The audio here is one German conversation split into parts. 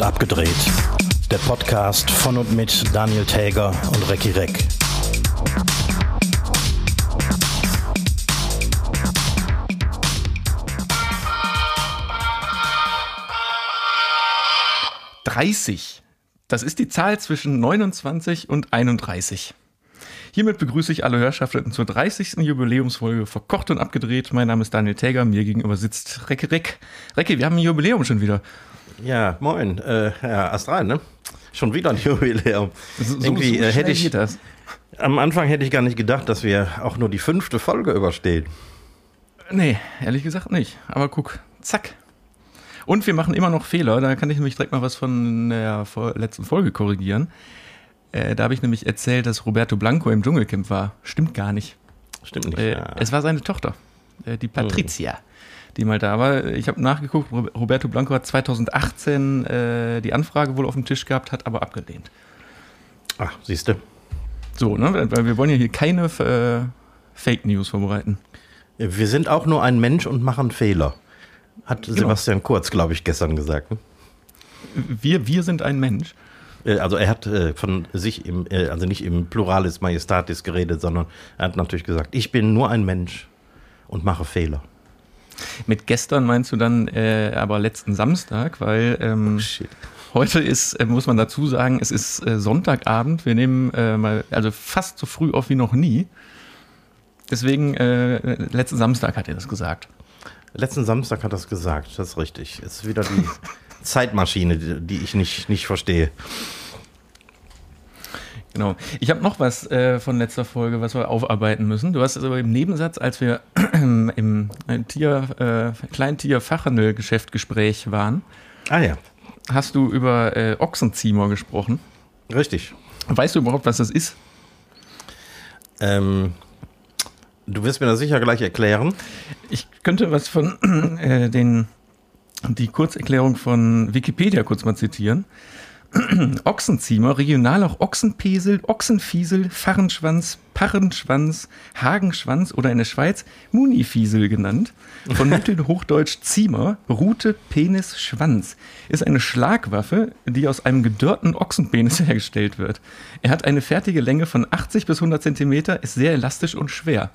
und abgedreht. Der Podcast von und mit Daniel Täger und Recki Reck. Dreißig. Das ist die Zahl zwischen 29 und 31. Hiermit begrüße ich alle Hörschaften zur 30. Jubiläumsfolge Verkocht und Abgedreht. Mein Name ist Daniel Täger, mir gegenüber sitzt Recke Reck. Recke, wir haben ein Jubiläum schon wieder. Ja, moin, äh, Herr Astral, ne? Schon wieder ein Jubiläum. So, Irgendwie so äh, hätte schnell ich das. am Anfang hätte ich gar nicht gedacht, dass wir auch nur die fünfte Folge überstehen. Nee, ehrlich gesagt nicht. Aber guck, zack. Und wir machen immer noch Fehler. Da kann ich nämlich direkt mal was von der letzten Folge korrigieren. Äh, da habe ich nämlich erzählt, dass Roberto Blanco im Dschungelcamp war. Stimmt gar nicht. Stimmt nicht. Äh, ja. Es war seine Tochter, äh, die Patricia, die mal da war. Ich habe nachgeguckt, Ro- Roberto Blanco hat 2018 äh, die Anfrage wohl auf dem Tisch gehabt, hat aber abgelehnt. Ach, siehst du. So, ne? Weil wir wollen ja hier keine äh, Fake News vorbereiten. Wir sind auch nur ein Mensch und machen Fehler. Hat Genau. Sebastian Kurz, glaube ich, gestern gesagt. Ne? Wir, wir sind ein Mensch. Äh, Also er hat äh, von sich im, äh, also nicht im Pluralis Majestatis geredet, sondern er hat natürlich gesagt, ich bin nur ein Mensch und mache Fehler. Mit gestern meinst du dann äh, aber letzten Samstag, weil ähm, Shit. heute ist, äh, muss man dazu sagen, es ist äh, Sonntagabend. Wir nehmen äh, mal, also fast so früh auf wie noch nie. Deswegen, äh, letzten Samstag hat er das gesagt. Letzten Samstag hat er es gesagt, das ist richtig. Es ist wieder die Zeitmaschine, die, die ich nicht, nicht verstehe. Genau. Ich habe noch was äh, von letzter Folge, was wir aufarbeiten müssen. Du hast also im Nebensatz, als wir im Tier, äh, Kleintierfachhandelgeschäft-Gespräch waren, Ah ja, hast du über äh, Ochsenziemer gesprochen. richtig. Weißt du überhaupt, was das ist? Ähm, du wirst mir das sicher gleich erklären. Ich könnte was von äh, den die Kurzerklärung von Wikipedia kurz mal zitieren. Ochsenziemer, regional auch Ochsenpesel, Ochsenfiesel, Pfarrenschwanz, Parrenschwanz, Hagenschwanz oder in der Schweiz Munifiesel genannt. Von Mittelhochdeutsch Ziemer, Rute, Penis, Schwanz. Ist eine Schlagwaffe, die aus einem gedörrten Ochsenpenis hergestellt wird. Er hat eine fertige Länge von 80 bis 100 Zentimeter, ist sehr elastisch und schwer.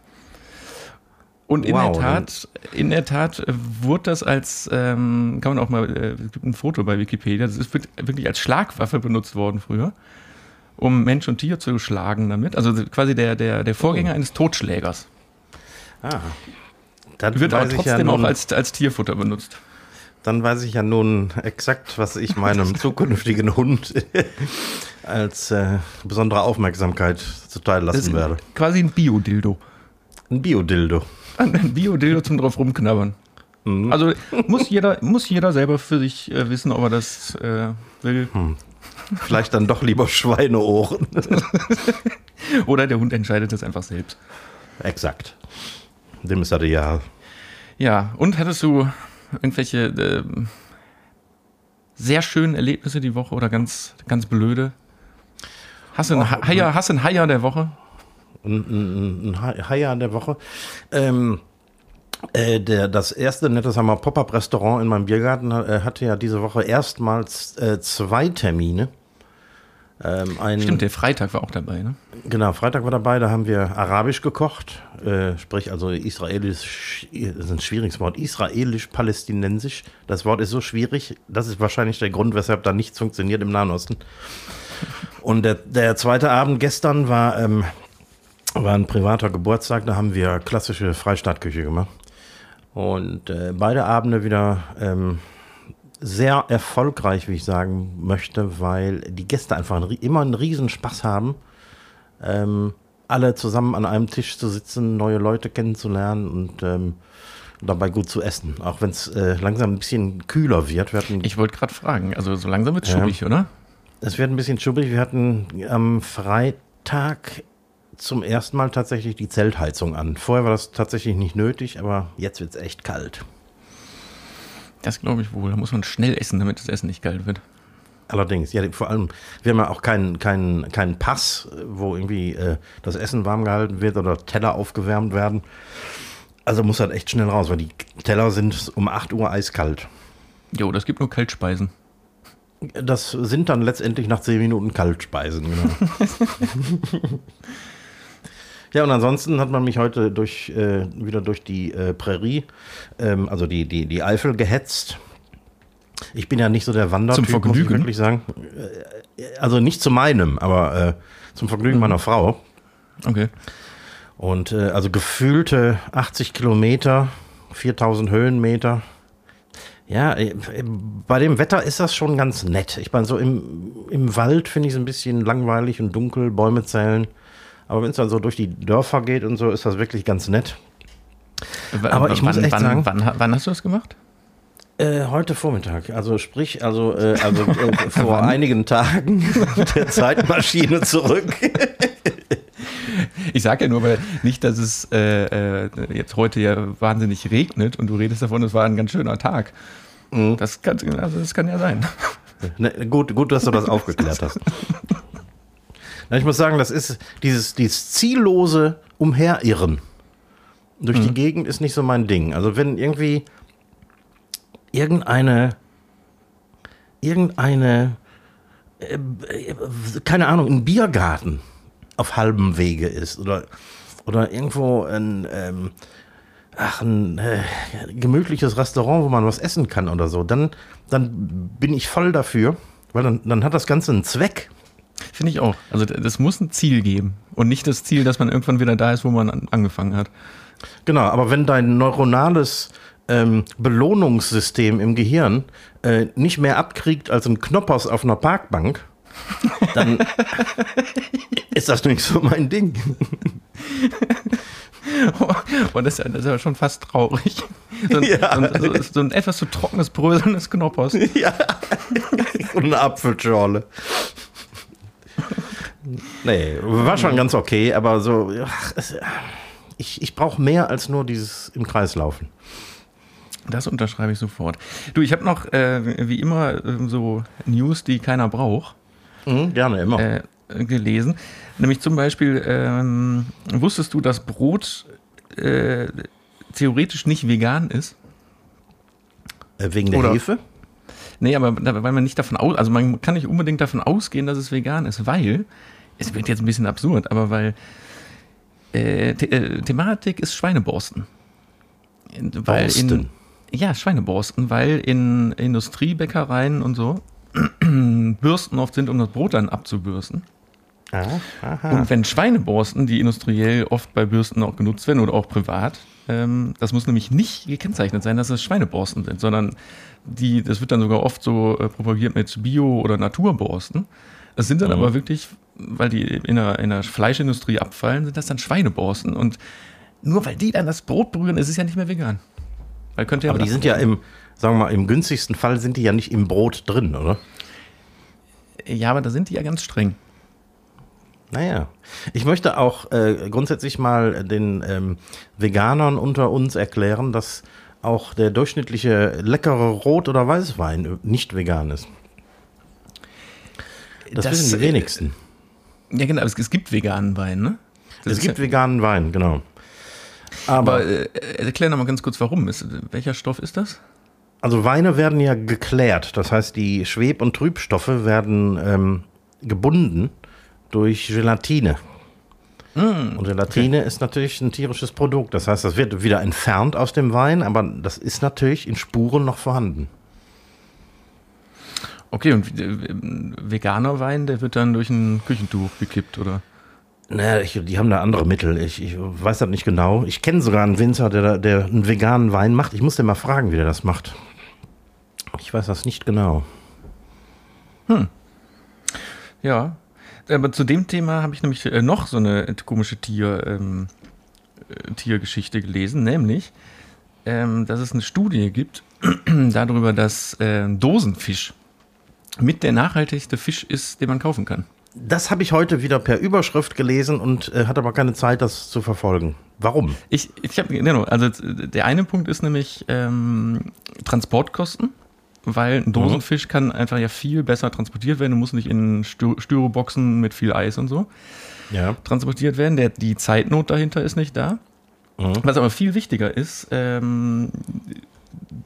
Und in Wow, der Tat, in der Tat wurde das als, ähm, kann man auch mal, äh, es gibt ein Foto bei Wikipedia, das ist wirk- wirklich als Schlagwaffe benutzt worden früher, um Mensch und Tier zu schlagen damit. Also quasi der, der, der Vorgänger Oh. eines Totschlägers. Ah. Dann Wird aber ich ja trotzdem auch nun, als, als Tierfutter benutzt. dann weiß ich ja nun exakt, was ich meinem zukünftigen Hund als äh, besondere Aufmerksamkeit zuteil lassen werde. quasi ein Biodildo. Ein Biodildo. Ein Biodildo zum drauf rumknabbern. Mhm. Also muss jeder, muss jeder selber für sich äh, wissen, ob er das äh, will. Vielleicht dann doch lieber Schweineohren. Oder der Hund entscheidet das einfach selbst. exakt. Dem ist er ja. Ja, und hattest du irgendwelche ähm, sehr schönen Erlebnisse die Woche oder ganz, ganz blöde? Hast du einen, Ha- Haier, hast du einen Haier der Woche? Ein, ein, ein Ha- Haier der Woche. Ähm, äh, der, das erste Nettesheimer Pop-Up-Restaurant in meinem Biergarten äh, hatte ja diese Woche erstmals äh, zwei Termine. Ähm, ein, Stimmt, der Freitag war auch dabei, ne? Genau, Freitag war dabei, da haben wir arabisch gekocht, äh, sprich also israelisch, das ist ein schwieriges Wort, israelisch-palästinensisch. Das Wort ist so schwierig, das ist wahrscheinlich der Grund, weshalb da nichts funktioniert im Nahen Osten. Und der, der zweite Abend gestern war, ähm, war ein privater Geburtstag, da haben wir klassische Freistaatküche gemacht. Und äh, beide Abende wieder ähm, sehr erfolgreich, wie ich sagen möchte, weil die Gäste einfach einen, immer einen riesen Spaß haben, ähm, alle zusammen an einem Tisch zu sitzen, neue Leute kennenzulernen und ähm, dabei gut zu essen. Auch wenn es äh, langsam ein bisschen kühler wird. Wir hatten, Ich wollte gerade fragen, also so langsam wird Ja. schuppig, oder? es wird ein bisschen schubbig. Wir hatten am Freitag zum ersten Mal tatsächlich die Zeltheizung an. Vorher war das tatsächlich nicht nötig, aber jetzt wird es echt kalt. Das glaube ich wohl. Da muss man schnell essen, damit das Essen nicht kalt wird. Allerdings, ja, vor allem, wir haben ja auch keinen keinen keinen Pass, wo irgendwie äh, das Essen warm gehalten wird oder Teller aufgewärmt werden. Also muss halt echt schnell raus, weil die Teller sind um 8 Uhr eiskalt. Jo, das gibt nur Kaltspeisen. Das sind dann letztendlich nach zehn Minuten Kaltspeisen, genau. ja, und ansonsten hat man mich heute durch, äh, wieder durch die äh, Prärie, ähm, also die, die, die Eifel gehetzt. Ich bin ja nicht so der Wandertyp, Zum Vergnügen? muss ich wirklich sagen. Äh, Also nicht zu meinem, aber äh, zum Vergnügen meiner Frau. Okay. Und äh, also gefühlte 80 Kilometer, 4000 Höhenmeter. Ja, äh, bei dem Wetter ist das schon ganz nett. Ich meine, so im, im Wald finde ich es ein bisschen langweilig und dunkel, Bäume zählen. Aber wenn es dann so durch die Dörfer geht und so, ist das wirklich ganz nett. W- Aber ich muss echt wann, sagen- Wann, wann hast du das gemacht? Äh, heute Vormittag, also sprich, also, äh, also äh, vor einigen Tagen mit der Zeitmaschine zurück. Ich sage ja nur, weil nicht, dass es äh, äh, jetzt heute ja wahnsinnig regnet und du redest davon, es war ein ganz schöner Tag. Mhm. Das, kann, also das kann ja sein. Ne, gut, gut, dass du das aufgeklärt hast. Na, ich muss sagen, das ist dieses, dieses ziellose Umherirren durch die Gegend ist nicht so mein Ding. Also wenn irgendwie irgendeine irgendeine äh, keine Ahnung, ein Biergarten auf halbem Wege ist oder oder irgendwo ein ähm, ach, ein äh, gemütliches Restaurant, wo man was essen kann oder so, dann, dann bin ich voll dafür, weil dann, dann hat das Ganze einen Zweck. Finde ich auch. Also das muss ein Ziel geben und nicht das Ziel, dass man irgendwann wieder da ist, wo man an, angefangen hat. Genau, aber wenn dein neuronales ähm, Belohnungssystem im Gehirn äh, nicht mehr abkriegt als ein Knoppers auf einer Parkbank, dann ist das nicht so mein Ding. Und das, ist ja- das ist ja schon fast traurig. So ein, Ja. so so, so ein etwas zu trockenes, bröselndes Knoppers. ja, und eine Apfelschorle. Nee, war schon ganz okay, aber so, ach, es, ich, ich brauche mehr als nur dieses im Kreis laufen. Das unterschreibe ich sofort. Du, ich habe noch, äh, wie immer, äh, so News, die keiner braucht. Mhm, gerne, immer. äh, gelesen. Nämlich zum Beispiel, ähm, wusstest du, dass Brot äh, theoretisch nicht vegan ist? Äh, Wegen der oder- Hefe? Nee, aber weil man nicht davon aus, also man kann nicht unbedingt davon ausgehen, dass es vegan ist, weil, es wird jetzt ein bisschen absurd, aber weil äh, The äh, Thematik ist Schweineborsten. In- Weil in, Borsten. ja, Schweineborsten, weil in Industriebäckereien und so Bürsten oft sind, um das Brot dann abzubürsten. Ah, aha. Und wenn Schweineborsten, die industriell oft bei Bürsten auch genutzt werden oder auch privat, ähm, das muss nämlich nicht gekennzeichnet sein, dass es Schweineborsten sind, sondern die, das wird dann sogar oft so äh, propagiert mit Bio- oder Naturborsten. Das sind dann aber wirklich, weil die in der, in der Fleischindustrie abfallen, sind das dann Schweineborsten. Und nur weil die dann das Brot berühren, ist es ja nicht mehr vegan. Weil könnte ja Aber die sind ja im, sagen wir mal, im günstigsten Fall sind die ja nicht im Brot drin, oder? Ja, aber da sind die ja ganz streng. Naja. Ich möchte auch äh, grundsätzlich mal den ähm, Veganern unter uns erklären, dass auch der durchschnittliche leckere Rot- oder Weißwein nicht vegan ist. Das, wissen die äh, wenigsten. Ja, genau, es, es gibt veganen Wein, ne? Das es gibt ja, veganen Wein, genau. Aber, Aber äh, erklär noch mal ganz kurz, warum. Ist, welcher Stoff ist das? also Weine werden ja geklärt. Das heißt, die Schweb- und Trübstoffe werden ähm, gebunden durch Gelatine. Hm, Und Gelatine ist natürlich ein tierisches Produkt. Das heißt, das wird wieder entfernt aus dem Wein, aber das ist natürlich in Spuren noch vorhanden. Okay, und äh, veganer Wein, der wird dann durch ein Küchentuch gekippt, oder? Naja, ich, die haben da andere Mittel. Ich, ich weiß das nicht genau. Ich kenne sogar einen Winzer, der, der einen veganen Wein macht. Ich muss den mal fragen, wie der das macht. Ich weiß das nicht genau. Ja. Aber zu dem Thema habe ich nämlich äh, noch so eine komische Tier, ähm, äh, Tiergeschichte gelesen, nämlich, ähm, dass es eine Studie gibt darüber, dass äh, Dosenfisch mit der nachhaltigste Fisch ist, den man kaufen kann. Das habe ich heute wieder per Überschrift gelesen und äh, hatte aber keine Zeit, das zu verfolgen. Warum? Ich, ich habe, genau, also äh, der eine Punkt ist nämlich ähm, Transportkosten, weil ein Dosenfisch kann einfach ja viel besser transportiert werden. Du musst nicht in Styro- Styroboxen mit viel Eis und so Ja. transportiert werden. Der, die Zeitnot dahinter ist nicht da. Was aber viel wichtiger ist, ähm,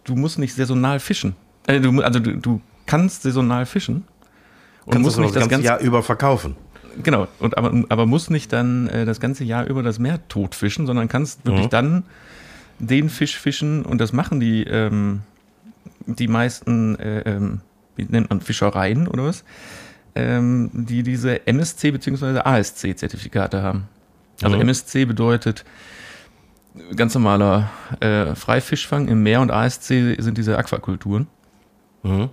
du musst nicht saisonal fischen. Äh, du, also du, du kannst saisonal fischen. Und kannst musst nicht das, das ganze Jahr über verkaufen. Genau, und aber, aber musst nicht dann äh, das ganze Jahr über das Meer totfischen, sondern kannst wirklich mhm. dann den Fisch fischen und das machen die, ähm, die meisten, äh, ähm, wie nennt man, Fischereien oder was, ähm, die diese MSC bzw. ASC-Zertifikate haben. Also mhm. MSC bedeutet ganz normaler äh, Freifischfang im Meer und ASC sind diese Aquakulturen. Mhm.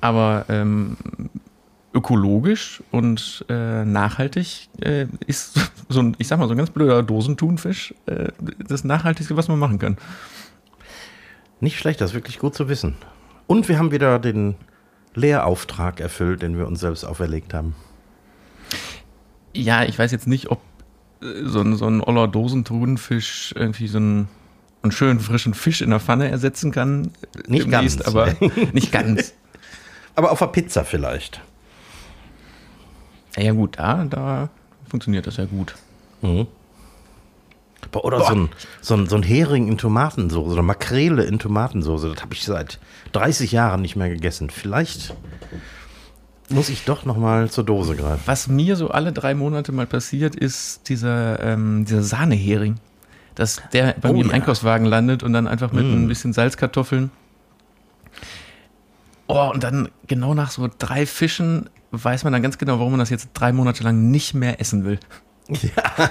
Aber ähm, ökologisch und äh, nachhaltig äh, ist so ein, ich sag mal, so ein ganz blöder Dosentunfisch äh, das Nachhaltigste, was man machen kann. Nicht schlecht, das ist wirklich gut zu wissen. Und wir haben wieder den Lehrauftrag erfüllt, den wir uns selbst auferlegt haben. Ja, ich weiß jetzt nicht, ob äh, so ein, so ein oller Dosentunfisch irgendwie so einen, einen schönen frischen Fisch in der Pfanne ersetzen kann. Nicht demnächst, ganz. Aber nicht ganz. aber auf der Pizza vielleicht. Ja, gut, da, da funktioniert das ja gut. Mhm. Oder so ein, so, ein, so ein Hering in Tomatensoße oder Makrele in Tomatensoße. Das habe ich seit 30 Jahren nicht mehr gegessen. Vielleicht muss ich doch noch mal zur Dose greifen. Was mir so alle drei Monate mal passiert, ist dieser, ähm, dieser Sahnehering. Dass der bei oh, mir im ja. Einkaufswagen landet und dann einfach mit mm. ein bisschen Salzkartoffeln. Oh, und dann genau nach so drei Fischen weiß man dann ganz genau, warum man das jetzt drei Monate lang nicht mehr essen will. Ja.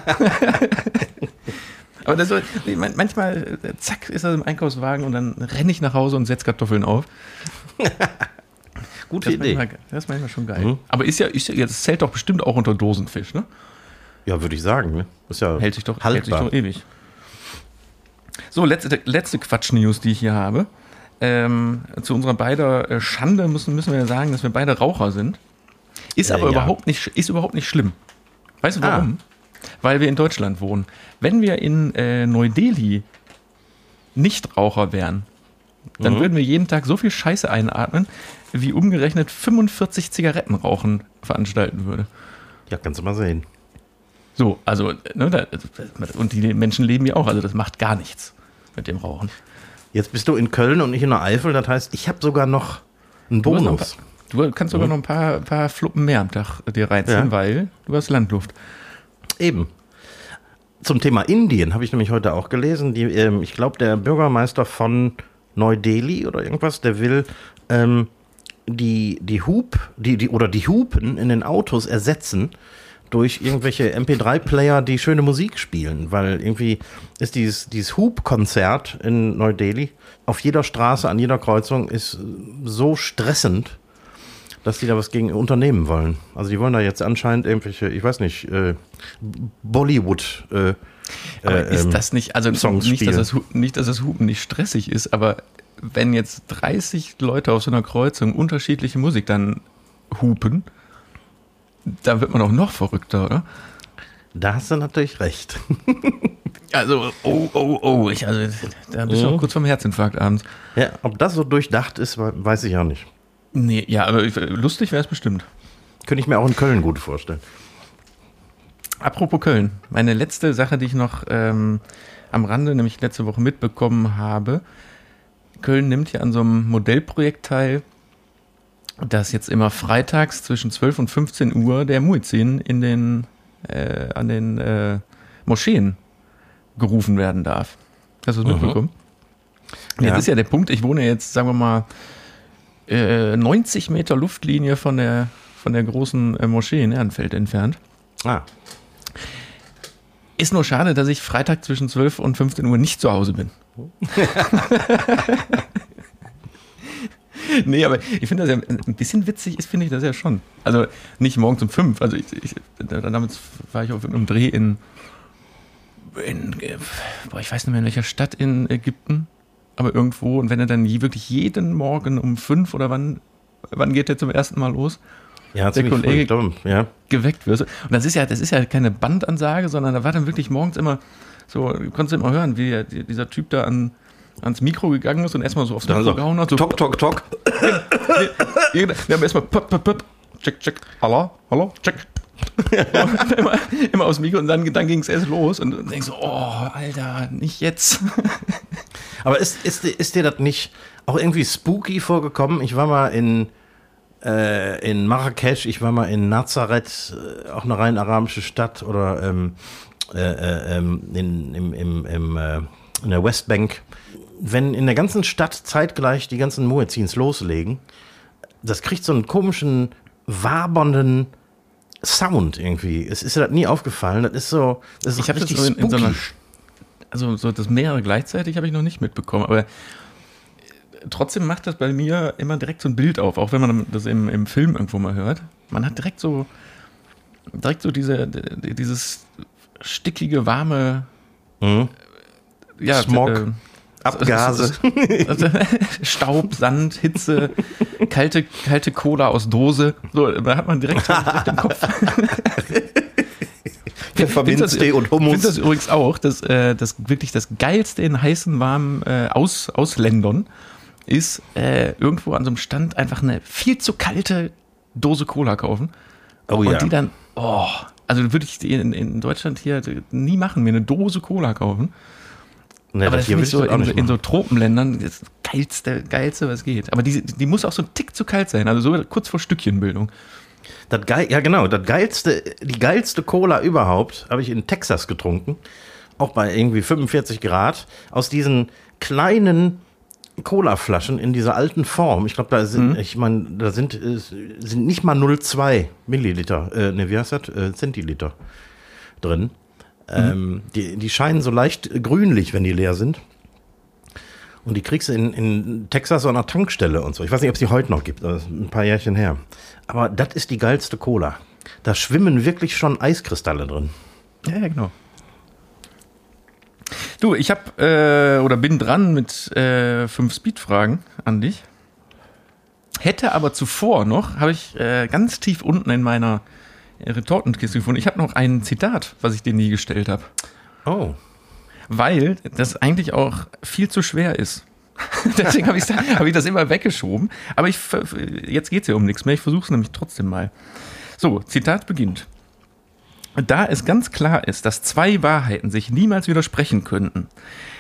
Aber das so, manchmal, zack, ist er im Einkaufswagen und dann renne ich nach Hause und setze Kartoffeln auf. Gute das Idee. Manchmal, das ist manchmal schon geil. Mhm. Aber ist ja, ist ja, das zählt doch bestimmt auch unter Dosenfisch, ne? Ja, würde ich sagen. Ne? Ist ja hält sich doch, haltbar. hält sich doch ewig. So, letzte, letzte Quatsch-News, die ich hier habe. Ähm, zu unserer beider äh, Schande müssen, müssen wir ja sagen, dass wir beide Raucher sind. Ist äh, aber ja. überhaupt, nicht, ist überhaupt nicht schlimm. Weißt du warum? Ah. Weil wir in Deutschland wohnen. Wenn wir in äh, Neu-Delhi Nichtraucher wären, dann mhm. würden wir jeden Tag so viel Scheiße einatmen, wie umgerechnet 45 Zigaretten rauchen veranstalten würde. Ja, kannst du mal sehen. So, also, ne, da, und die Menschen leben ja auch, also das macht gar nichts mit dem Rauchen. Jetzt bist du in Köln und nicht in der Eifel, das heißt, ich habe sogar noch einen Bonus. Du kannst sogar mhm. noch ein paar, paar Fluppen mehr am Tag dir reinziehen, ja. weil du hast Landluft. Eben. Zum Thema Indien habe ich nämlich heute auch gelesen. Die, ähm, ich glaube, der Bürgermeister von Neu-Delhi oder irgendwas, der will ähm, die, die Hub, die, die, oder die Hupen in den Autos ersetzen durch irgendwelche MP3-Player, die schöne Musik spielen, weil irgendwie ist dieses, dieses Hub-Konzert in Neu-Delhi auf jeder Straße, an jeder Kreuzung ist so stressend, dass die da was gegen unternehmen wollen. Also die wollen da jetzt anscheinend irgendwelche, ich weiß nicht, äh, Bollywood. Äh, aber äh, ist ähm, das nicht, also nicht, dass das, nicht, dass das Hupen nicht stressig ist, aber wenn jetzt 30 Leute auf so einer Kreuzung unterschiedliche Musik dann hupen, dann wird man auch noch verrückter, oder? Da hast du natürlich recht. also, oh, oh, oh, ich, also, da bist du mhm. auch kurz vom Herzinfarkt abends. Ja, ob das so durchdacht ist, weiß ich auch nicht. Nee, ja, aber lustig wäre es bestimmt. Könnte ich mir auch in Köln gut vorstellen. Apropos Köln, meine letzte Sache, die ich noch ähm, am Rande, nämlich letzte Woche mitbekommen habe. Köln nimmt ja an so einem Modellprojekt teil, dass jetzt immer freitags zwischen 12 und 15 Uhr der Muezzin in den, äh, an den äh, Moscheen gerufen werden darf. Hast du das mhm. mitbekommen? Ja. Jetzt ist ja der Punkt, ich wohne jetzt, sagen wir mal, 90 äh, Meter Luftlinie von der, von der großen äh, Moschee in Ehrenfeld entfernt. Ah. Ist nur schade, dass ich Freitag zwischen 12 und 15 Uhr nicht zu Hause bin. nee, aber ich finde das ja ein bisschen witzig, ist finde ich das ja schon. Also nicht morgens um 5. Also ich, ich, damals war ich auf einem Dreh in, in boah, ich weiß nicht mehr in welcher Stadt in Ägypten aber irgendwo. Und wenn er dann wirklich jeden Morgen um fünf oder wann, wann geht der zum ersten Mal los? Ja, der Kollege dumm, ja. geweckt wird. Und das ist ja, das ist ja keine Bandansage, sondern da war dann wirklich morgens immer so, du konntest immer hören, wie dieser Typ da an, ans Mikro gegangen ist und erstmal so aufs Mikro also, gehauen hat. So, tok, tok, tok. Wir haben erstmal pop, pop, pop, check, check, hallo, hallo, check. Immer, immer aufs Mikro und dann, dann ging es erst los und denkst so, oh, Alter, nicht jetzt. Aber ist, ist, ist dir das nicht auch irgendwie spooky vorgekommen. Ich war mal in, äh, in Marrakesch, ich war mal in Nazareth, äh, auch eine rein arabische Stadt, oder ähm, äh, äh, ähm, in, im, im, im, äh, in der Westbank. Wenn in der ganzen Stadt zeitgleich die ganzen Muezzins loslegen, das kriegt so einen komischen, wabernden Sound irgendwie. Es ist dir das nie aufgefallen. Das ist so, das ist Ich habe das so in, in so einer, also so das mehrere gleichzeitig habe ich noch nicht mitbekommen, aber äh, trotzdem macht das bei mir immer direkt so ein Bild auf, auch wenn man das im, im Film irgendwo mal hört. Man hat direkt so, direkt so diese, dieses stickige, warme, Mhm. ja, Smog. äh, Abgase. Staub, Sand, Hitze, kalte, kalte Cola aus Dose. So, da hat man direkt, direkt im Kopf. Pfefferminztee und Ich finde Hummus. das übrigens auch, dass äh, das wirklich das Geilste in heißen, warmen äh, Aus, Ausländern ist, äh, irgendwo an so einem Stand einfach eine viel zu kalte Dose Cola kaufen. Oh und ja. die dann, oh, also würde ich in, in Deutschland hier nie machen, mir eine Dose Cola kaufen. Nee, aber das finde ich so das in, in so. Tropenländern das geilste, geilste, was geht. Aber die, die muss auch so ein Tick zu kalt sein, also so kurz vor Stückchenbildung. Das geil, ja genau, das geilste, die geilste Cola überhaupt habe ich in Texas getrunken, auch bei irgendwie 45 Grad, aus diesen kleinen Cola-Flaschen in dieser alten Form. Ich glaube, da sind, ich meine, da sind, äh, sind nicht mal 0,2 Milliliter, äh, ne, wie heißt das? Äh, Zentiliter drin. Ähm, die, die scheinen so leicht grünlich, wenn die leer sind. Und die kriegst du in, in Texas an einer Tankstelle und so. Ich weiß nicht, ob es die heute noch gibt, das ist ein paar Jährchen her. Aber das ist die geilste Cola. Da schwimmen wirklich schon Eiskristalle drin. Ja, ja, genau. Du, ich habe äh, oder bin dran mit äh, fünf Speed-Fragen an dich. Hätte aber zuvor noch, habe ich äh, ganz tief unten in meiner Retortenkiste gefunden. Ich habe noch ein Zitat, was ich dir nie gestellt habe. Oh. weil das eigentlich auch viel zu schwer ist. Deswegen habe hab ich das immer weggeschoben. Aber ich, jetzt geht es ja um nichts mehr. Ich versuche es nämlich trotzdem mal. So, Zitat beginnt. Da es ganz klar ist, dass zwei Wahrheiten sich niemals widersprechen könnten,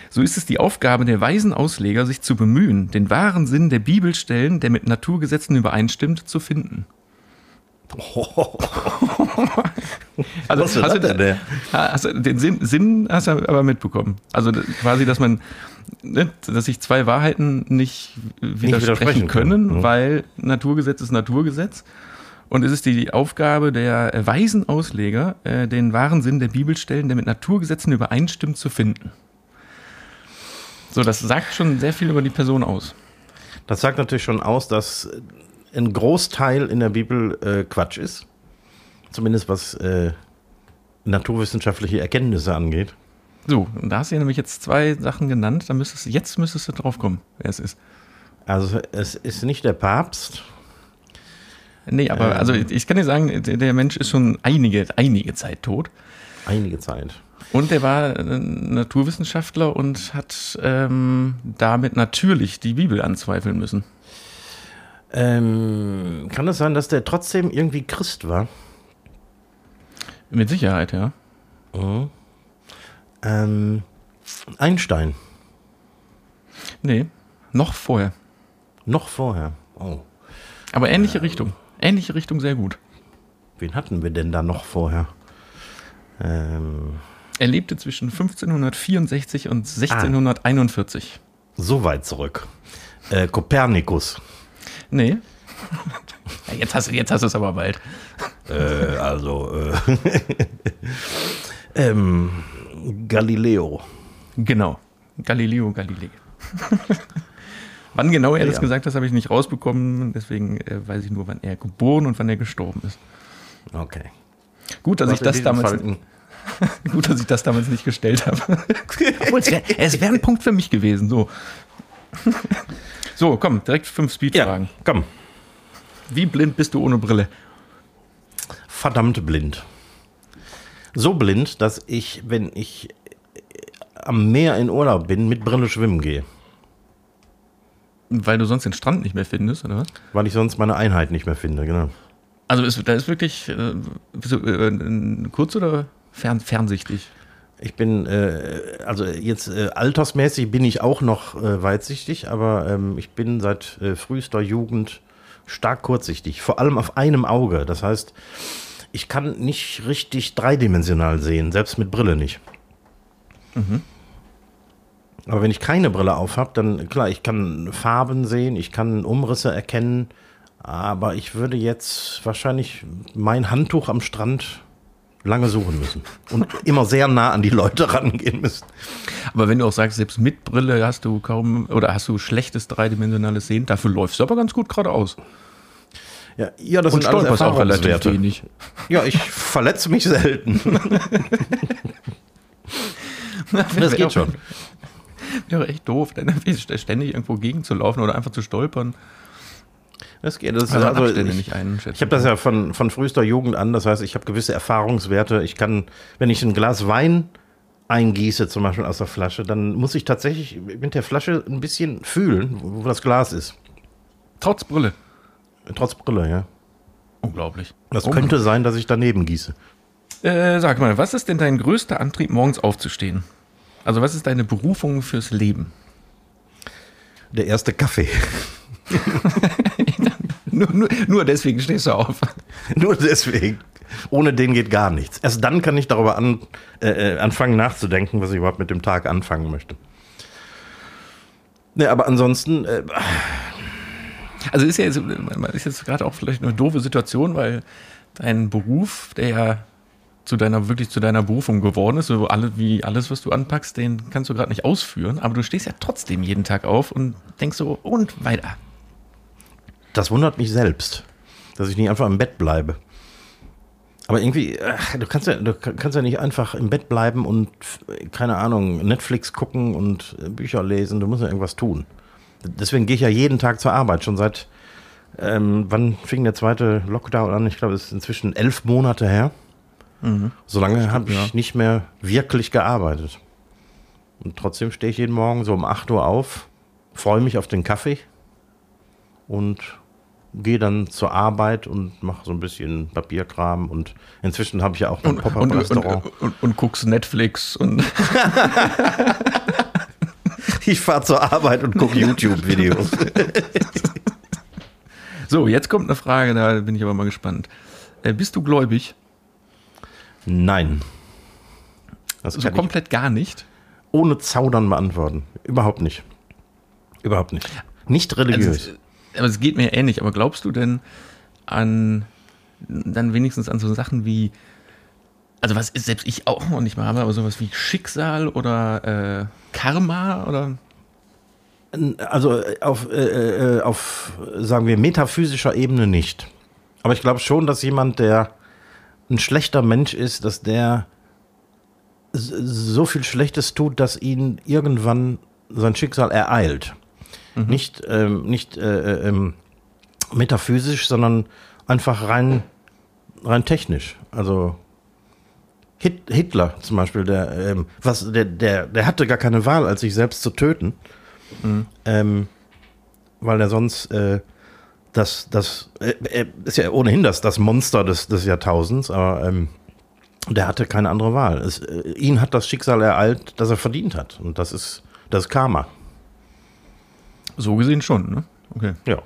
so ist es die Aufgabe der weisen Ausleger, sich zu bemühen, den wahren Sinn der Bibelstellen, der mit Naturgesetzen übereinstimmt, zu finden. Also, Was hast, du, das denn? Ha- hast du den Sinn, Sinn hast du aber mitbekommen. Also quasi, dass man, ne, dass sich zwei Wahrheiten nicht widersprechen, widersprechen können, können, ne? weil Naturgesetz ist Naturgesetz. Und es ist die Aufgabe der weisen Ausleger, äh, den wahren Sinn der Bibelstellen, der mit Naturgesetzen übereinstimmt, zu finden. So, das sagt schon sehr viel über die Person aus. Das sagt natürlich schon aus, dass ein Großteil in der Bibel äh, Quatsch ist. Zumindest was äh, naturwissenschaftliche Erkenntnisse angeht. So, und da hast du ja nämlich jetzt zwei Sachen genannt, da müsstest jetzt müsstest du drauf kommen, wer es ist. Also es ist nicht der Papst. Nee, aber Ähm. also ich kann dir sagen, der der Mensch ist schon einige, einige Zeit tot. Einige Zeit. Und er war äh, Naturwissenschaftler und hat ähm, damit natürlich die Bibel anzweifeln müssen. Ähm, kann es sein, dass der trotzdem irgendwie Christ war? Mit Sicherheit, ja. Ähm, Einstein. Nee, noch vorher. Noch vorher. Oh. Aber ähnliche Richtung. Ähnliche Richtung sehr gut. Wen hatten wir denn da noch vorher? Ähm, Er lebte zwischen 1564 und 1641. so weit zurück. Äh, Kopernikus. Nee. Ja, jetzt hast, du- jetzt hast du es aber bald. Äh, also, äh, ähm, Galileo. Genau. Galileo Galilei. wann genau er das Ja. gesagt hat, habe ich nicht rausbekommen. Deswegen äh, weiß ich nur, wann er geboren und wann er gestorben ist. Okay. Gut, dass ich Was das damals, gut, dass ich das damals nicht gestellt habe. Obwohl, es wäre wär ein Punkt für mich gewesen. So. So, komm, direkt fünf Ja, Speedfragen. komm. Wie blind bist du ohne Brille? Verdammt blind. So blind, dass ich, wenn ich äh, am Meer in Urlaub bin, mit Brille schwimmen gehe. Weil du sonst den Strand nicht mehr findest, oder was? Weil ich sonst meine Einheit nicht mehr finde, genau. Also ist, da ist wirklich äh, äh, kurz oder fern, fernsichtig? Ich bin, äh, also jetzt äh, altersmäßig bin ich auch noch äh, weitsichtig, aber ähm, ich bin seit äh, frühester Jugend stark kurzsichtig, vor allem auf einem Auge. Das heißt, ich kann nicht richtig dreidimensional sehen, selbst mit Brille nicht. Aber wenn ich keine Brille auf habe, dann klar, ich kann Farben sehen, ich kann Umrisse erkennen, aber ich würde jetzt wahrscheinlich mein Handtuch am Strand lange suchen müssen und immer sehr nah an die Leute rangehen müssen. Aber wenn du auch sagst, selbst mit Brille hast du kaum oder hast du schlechtes dreidimensionales Sehen, dafür läufst du aber ganz gut geradeaus. Ja, ja das Und sind alles auch relativ wenig. Ja, ich verletze mich selten. Das geht schon. Wäre echt doof, dann ständig irgendwo gegenzulaufen oder einfach zu stolpern. Das geht. Das ist, Also, also Abstände ich, nicht einschätzen. Ich habe das ja von, von frühester Jugend an, das heißt, ich habe gewisse Erfahrungswerte. Ich kann, wenn ich ein Glas Wein eingieße, zum Beispiel aus der Flasche, dann muss ich tatsächlich mit der Flasche ein bisschen fühlen, wo das Glas ist. Trotz Brille. Trotz Brille, ja. Unglaublich. Das Oh. könnte sein, dass ich daneben gieße. Äh, sag mal, was ist denn dein größter Antrieb, morgens aufzustehen? Also, was ist deine Berufung fürs Leben? Der erste Kaffee. Nur, nur, nur deswegen stehst du auf. Nur deswegen. Ohne den geht gar nichts. Erst dann kann ich darüber an, äh, äh, anfangen nachzudenken, was ich überhaupt mit dem Tag anfangen möchte. Ne, aber ansonsten, äh, Also ist ja jetzt, ist jetzt gerade auch vielleicht eine doofe Situation, weil dein Beruf, der ja zu deiner, wirklich zu deiner Berufung geworden ist, so alle, wie alles, was du anpackst, den kannst du gerade nicht ausführen, aber du stehst ja trotzdem jeden Tag auf und denkst so, und weiter. Das wundert mich selbst, dass ich nicht einfach im Bett bleibe. Aber irgendwie, ach, du kannst ja, du kannst ja nicht einfach im Bett bleiben und, keine Ahnung, Netflix gucken und äh, Bücher lesen. Du musst ja irgendwas tun. Deswegen gehe ich ja jeden Tag zur Arbeit, schon seit, ähm, wann fing der zweite Lockdown an? Ich glaube, es ist inzwischen elf Monate her. So lange habe ich ja. nicht mehr wirklich gearbeitet. Und trotzdem stehe ich jeden Morgen so um 8 Uhr auf, freue mich auf den Kaffee und gehe dann zur Arbeit und mache so ein bisschen Papierkram. Und inzwischen habe ich ja auch ein Und, und, und, Pop-Up-Restaurant. und, und, guckst Netflix und Ich fahre zur Arbeit und gucke YouTube-Videos. so, jetzt kommt eine Frage, da bin ich aber mal gespannt. Äh, bist du gläubig? Nein. Das So ich komplett gar nicht. ohne Zaudern beantworten. Überhaupt nicht. Überhaupt nicht. Nicht religiös. Also, aber es geht mir ähnlich. Aber glaubst du denn an dann wenigstens an so Sachen wie, also was ist selbst ich auch noch nicht mal habe, aber sowas wie Schicksal oder äh, Karma oder Also äh, auf, äh, äh, auf, sagen wir, metaphysischer Ebene nicht. Aber ich glaube schon, dass jemand, der ein schlechter Mensch ist, dass der so viel Schlechtes tut, dass ihn irgendwann sein Schicksal ereilt. Nicht, ähm, nicht äh, äh, ähm, metaphysisch, sondern einfach rein, rein technisch. Also Hit, Hitler zum Beispiel, der, ähm, was, der, der, der hatte gar keine Wahl, als sich selbst zu töten. Ähm, weil er sonst äh, das, das äh, er ist ja ohnehin das, das Monster des, des Jahrtausends, aber ähm, der hatte keine andere Wahl. Es, äh, ihn hat das Schicksal ereilt, das er verdient hat. Und das ist, das ist Karma. So gesehen schon, ne? Okay. Ja.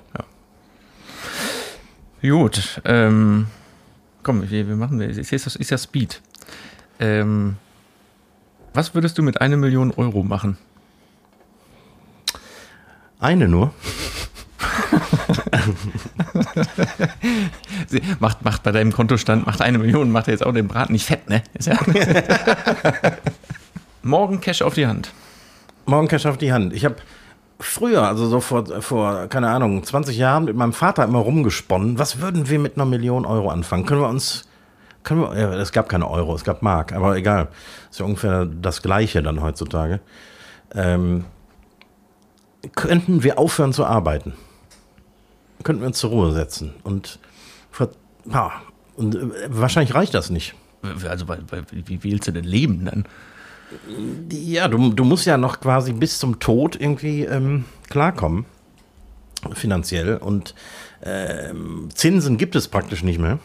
Gut, ähm, komm, wir, wir machen, ist, ist, ist ja Speed. Ähm, was würdest du mit einer Million Euro machen? Eine nur. Macht, macht bei deinem Kontostand, macht eine Million, macht er jetzt auch den Braten nicht fett, ne? Ist ja Morgen Cash auf die Hand. Morgen Cash auf die Hand. Ich habe früher, also so vor, vor, keine Ahnung, 20 Jahren mit meinem Vater immer rumgesponnen. Was würden wir mit einer Million Euro anfangen? Können wir uns, können wir, ja, es gab keine Euro, es gab Mark, aber egal. Ist ja ungefähr das Gleiche dann heutzutage. Ähm, könnten wir aufhören zu arbeiten? Könnten wir uns zur Ruhe setzen? Und, ja, und äh, wahrscheinlich reicht das nicht. Also, wie willst du denn leben dann? Ja, du, du musst ja noch quasi bis zum Tod irgendwie ähm, klarkommen, finanziell. Und ähm, Zinsen gibt es praktisch nicht mehr.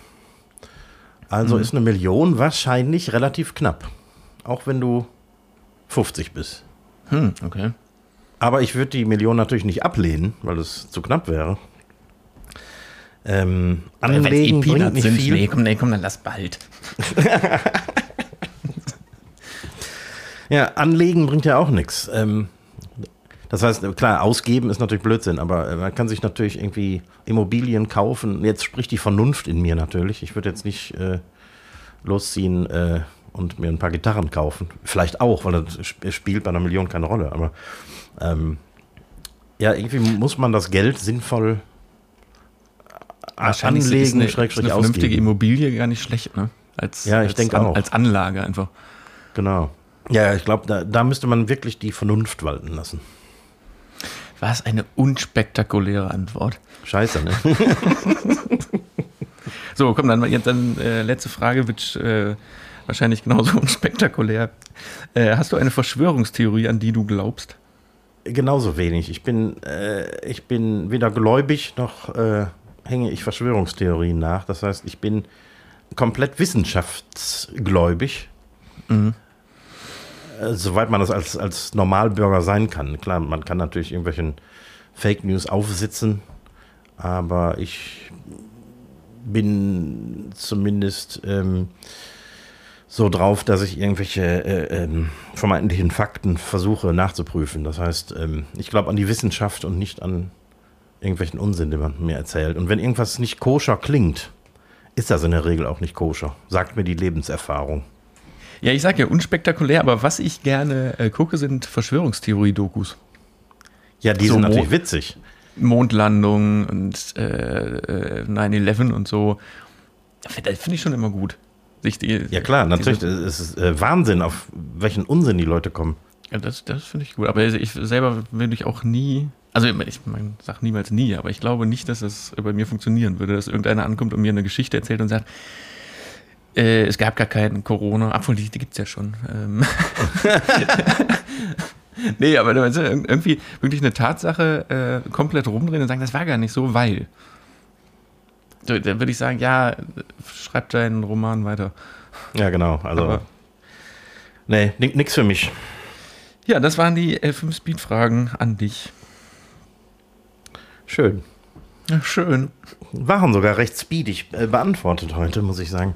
Also ist eine Million wahrscheinlich relativ knapp. auch wenn du 50 bist. Hm, okay. Aber ich würde die Million natürlich nicht ablehnen, weil es zu knapp wäre. Ähm, es eh anlegen bringt nicht sind. viel. Nee, komm, nee, komm, dann lass bald. Ja, anlegen bringt ja auch nichts. Ähm, das heißt, klar, ausgeben ist natürlich Blödsinn, aber äh, man kann sich natürlich irgendwie Immobilien kaufen. Jetzt spricht die Vernunft in mir natürlich. Ich würde jetzt nicht äh, losziehen äh, und mir ein paar Gitarren kaufen. Vielleicht auch, weil das sp- spielt bei einer Million keine Rolle. Aber ähm, ja, irgendwie muss man das Geld sinnvoll äh, Wahrscheinlich ist anlegen, eine, ist schrägstrich eine vernünftige ausgeben. Immobilie gar nicht schlecht, ne? Als, Ja, ich als denke auch. Als Anlage einfach. Genau. Ja, ich glaube, da, da müsste man wirklich die Vernunft walten lassen. Was eine unspektakuläre Antwort. Scheiße, ne? So, komm, dann jetzt dann äh, letzte Frage, wird äh, wahrscheinlich genauso unspektakulär. Äh, hast du eine Verschwörungstheorie, an die du glaubst? Genauso wenig. Ich bin, äh, ich bin weder gläubig noch äh, hänge ich Verschwörungstheorien nach. Das heißt, ich bin komplett wissenschaftsgläubig. Äh, soweit man das als, als Normalbürger sein kann. Klar, man kann natürlich irgendwelchen Fake News aufsitzen, aber ich bin zumindest ähm, so drauf, dass ich irgendwelche äh, ähm, vermeintlichen Fakten versuche nachzuprüfen. Das heißt, ähm, ich glaube an die Wissenschaft und nicht an irgendwelchen Unsinn, den man mir erzählt. Und wenn irgendwas nicht koscher klingt, ist das in der Regel auch nicht koscher. Sagt mir die Lebenserfahrung. Ja, ich sage ja unspektakulär, aber was ich gerne äh, gucke, sind Verschwörungstheorie-Dokus. Ja, die So sind Mo- natürlich witzig. Mondlandung und äh, äh, 9-11 und so. Das finde ich schon immer gut. Die, Ja klar, natürlich. Es ist äh, Wahnsinn, auf welchen Unsinn die Leute kommen. ja, das das finde ich gut. Aber ich selber würde ich auch nie. Also ich mein, sag niemals nie, aber ich glaube nicht, dass das bei mir funktionieren würde, dass irgendeiner ankommt und mir eine Geschichte erzählt und sagt, äh, es gab gar keinen Corona, obwohl die, die gibt es ja schon. Ähm. nee, aber irgendwie wirklich eine Tatsache äh, komplett rumdrehen und sagen, das war gar nicht so, weil. So, Dann würde ich sagen, ja, schreib deinen Roman weiter. Ja, genau. Also, Aber- nee, ni- nix für mich. Ja, das waren die äh, fünf Speed-Fragen an dich. Schön. Ja, schön. Waren sogar recht speedig äh, beantwortet heute, muss ich sagen.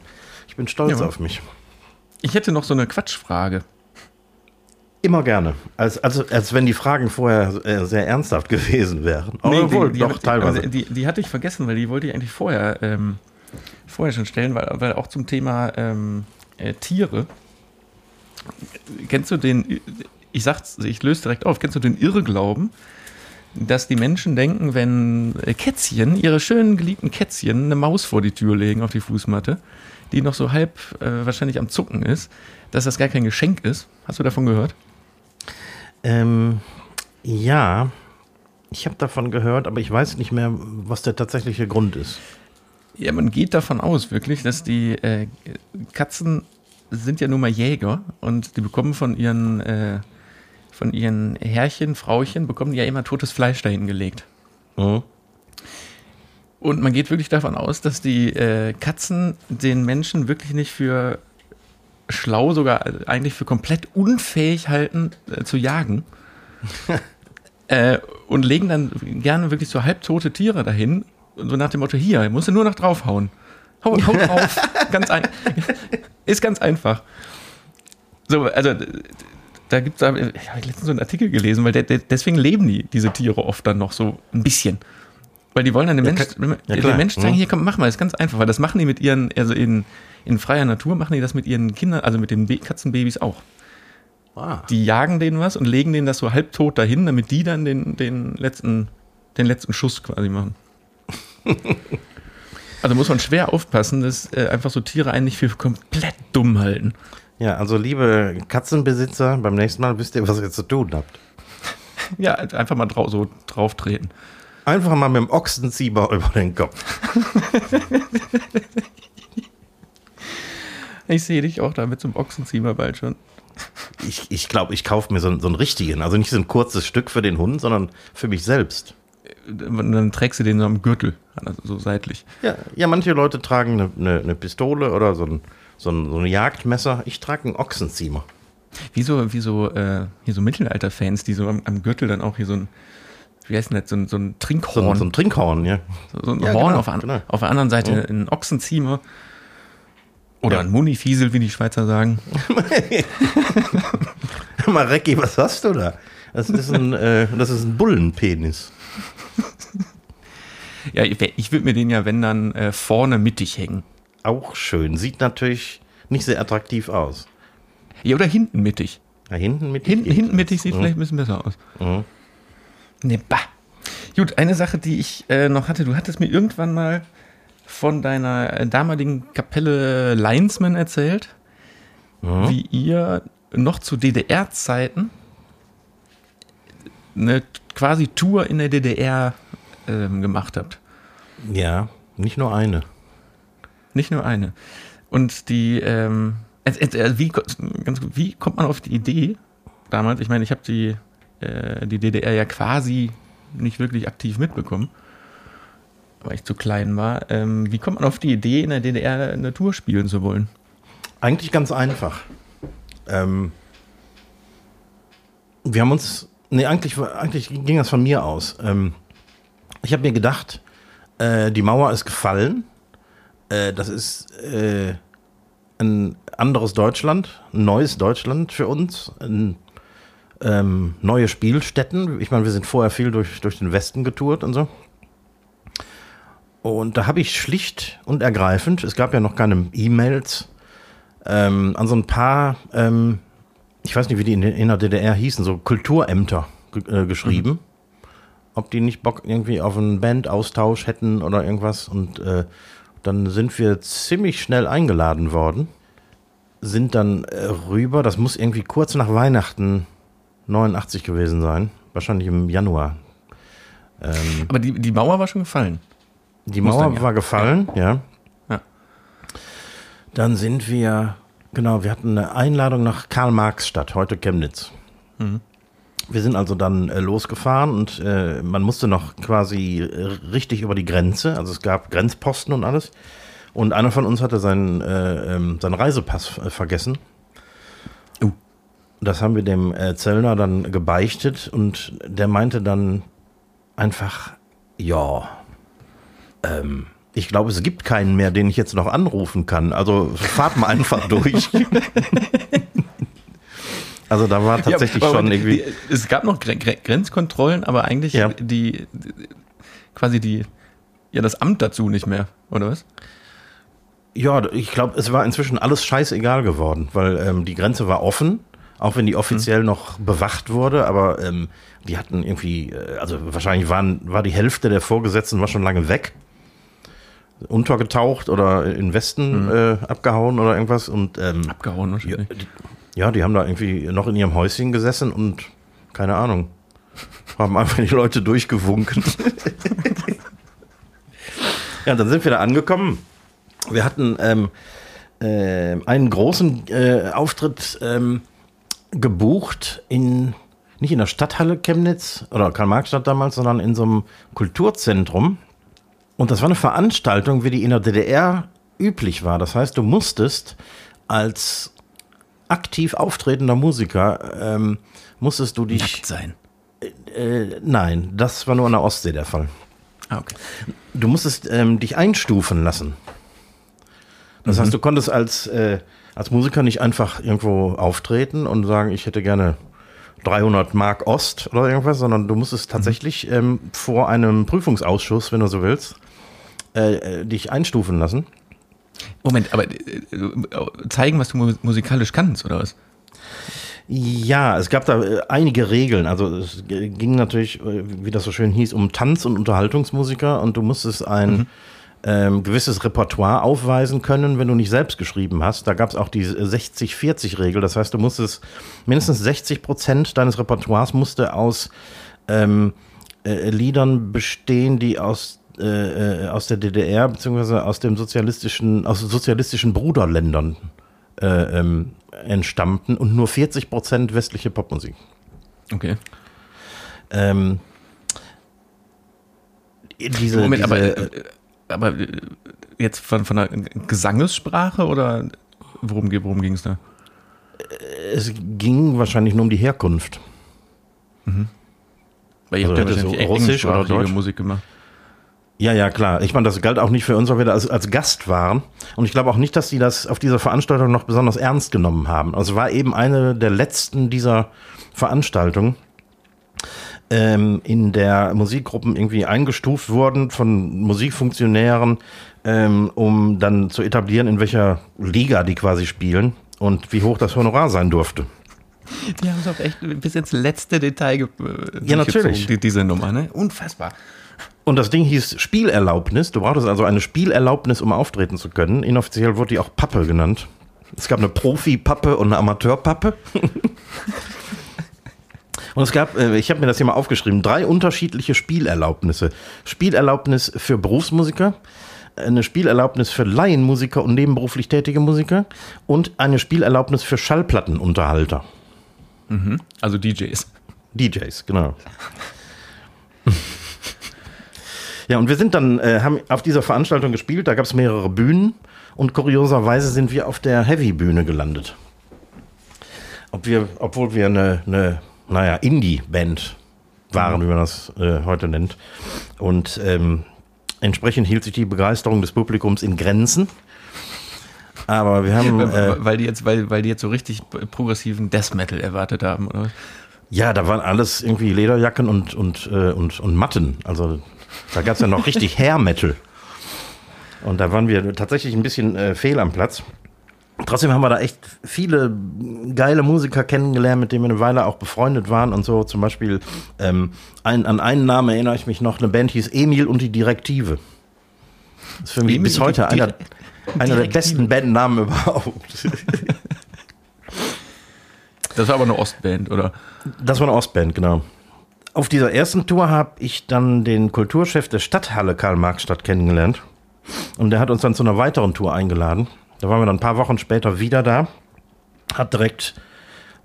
Ich bin stolz Ja. auf mich. Ich hätte noch so eine Quatschfrage. Immer gerne. Als, als, als wenn die Fragen vorher äh, sehr ernsthaft gewesen wären. Obwohl, die, doch, hat- teilweise. also Die, die hatte ich vergessen, weil die wollte ich eigentlich vorher, ähm, vorher schon stellen, weil, weil auch zum Thema ähm, äh, Tiere. Kennst du den, ich sag's, ich löse direkt auf, kennst du den Irrglauben, dass die Menschen denken, wenn äh, Kätzchen, ihre schönen geliebten Kätzchen, eine Maus vor die Tür legen auf die Fußmatte, die noch so halb äh, wahrscheinlich am Zucken ist, dass das gar kein Geschenk ist? Hast du davon gehört? Ähm, ja, ich habe davon gehört, aber ich weiß nicht mehr, was der tatsächliche Grund ist. Ja, man geht davon aus, wirklich, dass die äh, Katzen sind ja nun mal Jäger und die bekommen von ihren, äh, von ihren Herrchen, Frauchen, bekommen die ja immer totes Fleisch dahin gelegt. Mhm. Und man geht wirklich davon aus, dass die äh, Katzen den Menschen wirklich nicht für schlau, sogar eigentlich für komplett unfähig halten, äh, zu jagen. äh, und legen dann gerne wirklich so halbtote Tiere dahin. So nach dem Motto, hier, musst du nur noch draufhauen. Hau, hau drauf. ganz ein, ist ganz einfach. So, also da gibt es, ich habe letztens so einen Artikel gelesen, weil der, der, deswegen leben die, diese Tiere oft dann noch so ein bisschen. Weil die wollen dann dem Ja, Mensch. Ja, dem. Mensch sagen, Mhm. hier komm, mach mal, ist ganz einfach, weil das machen die mit ihren, also in, in freier Natur machen die das mit ihren Kindern, also mit den Katzenbabys auch. Ah. Die jagen denen was und legen denen das so halbtot dahin, damit die dann den, den, letzten, den letzten Schuss quasi machen. also muss man schwer aufpassen, dass äh, einfach so Tiere einen nicht für komplett dumm halten. Ja, also liebe Katzenbesitzer, beim nächsten Mal wisst ihr, was ihr zu tun habt. Ja, einfach mal drau so drauf treten. Einfach mal mit dem Ochsenzieher über den Kopf. Ich sehe dich auch da mit so einem Ochsenzieher bald schon. Ich, ich glaube, ich kaufe mir so, einen- so einen richtigen. Also nicht so ein kurzes Stück für den Hund, sondern für mich selbst. Und dann trägst du den so am Gürtel, also so seitlich. Ja, ja manche Leute tragen eine, eine, eine Pistole oder so ein, so, ein, so ein Jagdmesser. Ich trage einen Ochsenzieher. Wie so, wie so, äh, hier so Mittelalter-Fans, die so am, am Gürtel dann auch hier so ein, wie heißt denn das, so ein, so ein So, Trinkhorn. ein- so ein Trinkhorn, ja. So, so ein Ja, Horn genau, auf, der an- genau. auf der anderen Seite Mhm. ein Ochsenziemer. Oder Ja. ein Munifiesel, wie die Schweizer sagen. Marecki, was hast du da? Das ist ein, äh, das ist ein Bullenpenis. Ja, ich, ich würde mir den ja, wenn dann, äh, vorne mittig hängen. Auch schön. Sieht natürlich nicht sehr attraktiv aus. Ja, oder hinten mittig. Da hinten mit Hinten, hinten mittig sieht Mhm. vielleicht ein bisschen besser aus. Mhm. Ne, bah. Gut, eine Sache, die ich äh, noch hatte. Du hattest mir irgendwann mal von deiner äh, damaligen Kapelle Linesman erzählt, Mhm. wie ihr noch zu DDR-Zeiten eine quasi Tour in der DDR ähm, gemacht habt. Ja, nicht nur eine. Nicht nur eine. Und die, ähm, also, also, wie, ganz wie kommt man auf die Idee damals? Ich meine, ich habe die, äh, die DDR ja quasi nicht wirklich aktiv mitbekommen, weil ich zu klein war. Ähm, wie kommt man auf die Idee, in der DDR eine Tour spielen zu wollen? Eigentlich ganz einfach. Ähm, wir haben uns, nee, eigentlich, eigentlich ging das von mir aus. Ähm, ich habe mir gedacht, äh, die Mauer ist gefallen. Äh, das ist äh, ein anderes Deutschland, ein neues Deutschland für uns. Ein, ähm, neue Spielstätten. Ich meine, wir sind vorher viel durch, durch den Westen getourt und so. Und da habe ich schlicht und ergreifend, es gab ja noch keine E-Mails, ähm, an so ein paar, ähm, ich weiß nicht, wie die in, in der DDR hießen, so Kulturämter äh, geschrieben. Ob die nicht Bock irgendwie auf einen Bandaustausch hätten oder irgendwas. Und äh, dann sind wir ziemlich schnell eingeladen worden. Sind dann äh, rüber, das muss irgendwie kurz nach Weihnachten 89 gewesen sein. Wahrscheinlich im Januar. Ähm, Aber die, die Mauer war schon gefallen. die Mauer dann ja. war gefallen, ja. Ja. Dann sind wir, genau, wir hatten eine Einladung nach Karl-Marx-Stadt, heute Chemnitz. Mhm. Wir sind also dann äh, losgefahren und äh, man musste noch quasi äh, richtig über die Grenze, also es gab Grenzposten und alles. Und einer von uns hatte seinen, äh, ähm, seinen Reisepass äh, vergessen. Das haben wir dem äh, Zöllner dann gebeichtet und der meinte dann einfach, ja, ähm, ich glaube, es gibt keinen mehr, den ich jetzt noch anrufen kann. Also fahrt mal einfach durch. also da war tatsächlich Ja, schon irgendwie. Die, es gab noch Gre Gre Grenzkontrollen, aber eigentlich Ja. die, die, quasi die, ja, das Amt dazu nicht mehr, oder was? Ja, ich glaube, es war inzwischen alles scheißegal geworden, weil ähm, die Grenze war offen, auch wenn die offiziell noch bewacht wurde, aber ähm, die hatten irgendwie, äh, also wahrscheinlich waren, war die Hälfte der Vorgesetzten war schon lange weg, untergetaucht oder in Westen äh, abgehauen oder irgendwas und ähm, Abgehauen ja, wahrscheinlich. die, ja, die haben da irgendwie noch in ihrem Häuschen gesessen und keine Ahnung, haben einfach die Leute durchgewunken. ja, dann sind wir da angekommen. Wir hatten ähm, äh, einen großen äh, Auftritt ähm, gebucht in nicht in der Stadthalle Chemnitz oder Karl-Marx-Stadt damals, sondern in so einem Kulturzentrum. Und das war eine Veranstaltung, wie die in der DDR üblich war. Das heißt, du musstest als aktiv auftretender Musiker, ähm, musstest du dich. Nackt sein. Äh, nein, das war nur an der Ostsee der Fall. Ah, okay. Du musstest ähm, dich einstufen lassen. Das heißt, du konntest als, äh, als Musiker nicht einfach irgendwo auftreten und sagen, ich hätte gerne 300 Mark Ost oder irgendwas, sondern du musstest tatsächlich ähm, vor einem Prüfungsausschuss, wenn du so willst, äh, äh, dich einstufen lassen. Moment, aber äh, äh, zeigen, was du mu musikalisch kannst, oder was? Ja, es gab da einige Regeln. Also es ging natürlich, wie das so schön hieß, um Tanz- und Unterhaltungsmusiker und du musstest ein ähm, gewisses Repertoire aufweisen können, wenn du nicht selbst geschrieben hast. Da gab es auch die 60-40-Regel. Das heißt, du musstest mindestens 60 Prozent deines Repertoires musste aus ähm, äh, Liedern bestehen, die aus äh, äh, aus der DDR beziehungsweise aus dem sozialistischen aus sozialistischen Bruderländern äh, ähm, entstammten und nur 40 Prozent westliche Popmusik. Okay. Ähm, diese, Moment, diese, aber, äh, aber äh, jetzt von, von einer Gesangessprache oder worum, worum ging es da? Es ging wahrscheinlich nur um die Herkunft. Weil ihr Also habt ja so Russisch oder Deutsch? Musik gemacht. Ja, ja, klar. Ich meine, das galt auch nicht für uns, weil wir da als, als Gast waren. Und ich glaube auch nicht, dass die das auf dieser Veranstaltung noch besonders ernst genommen haben. Also es war eben eine der letzten dieser Veranstaltungen, ähm, in der Musikgruppen irgendwie eingestuft wurden von Musikfunktionären, ähm, um dann zu etablieren, in welcher Liga die quasi spielen und wie hoch das Honorar sein durfte. Die haben es auch echt bis ins letzte Detail ge äh, Ja, natürlich. die, diese Nummer, ne? Unfassbar. Und das Ding hieß Spielerlaubnis. Du brauchtest also eine Spielerlaubnis, um auftreten zu können. Inoffiziell wurde die auch Pappe genannt. Es gab eine Profi-Pappe und eine Amateur-Pappe. Und es gab, äh, ich habe mir das hier mal aufgeschrieben, drei unterschiedliche Spielerlaubnisse. Spielerlaubnis für Berufsmusiker, eine Spielerlaubnis für Laienmusiker und nebenberuflich tätige Musiker und eine Spielerlaubnis für Schallplattenunterhalter. Also DJs. DJs, genau. ja, und wir sind dann, äh, haben auf dieser Veranstaltung gespielt, da gab es mehrere Bühnen und kurioserweise sind wir auf der Heavy-Bühne gelandet. Ob wir, obwohl wir eine, eine naja, Indie-Band waren, wie man das äh, heute nennt. Und ähm, entsprechend hielt sich die Begeisterung des Publikums in Grenzen. Aber wir haben. Äh, weil, weil, die jetzt, weil, weil die jetzt so richtig progressiven Death Metal erwartet haben, oder? Ja, da waren alles irgendwie Lederjacken und, und, äh, und, und Matten. Also da gab es ja noch richtig Hair Metal. Und da waren wir tatsächlich ein bisschen äh, fehl am Platz. Trotzdem haben wir da echt viele geile Musiker kennengelernt, mit denen wir eine Weile auch befreundet waren und so. Zum Beispiel ähm, ein, an einen Namen erinnere ich mich noch. Eine Band hieß Emil und die Direktive. Das ist für mich Emil bis heute einer, einer der besten Bandnamen überhaupt. Das war aber eine Ostband, oder? Das war eine Ostband, genau. Auf dieser ersten Tour habe ich dann den Kulturchef der Stadthalle Karl-Marx-Stadt kennengelernt. Und der hat uns dann zu einer weiteren Tour eingeladen. Da waren wir dann ein paar Wochen später wieder da. Hat direkt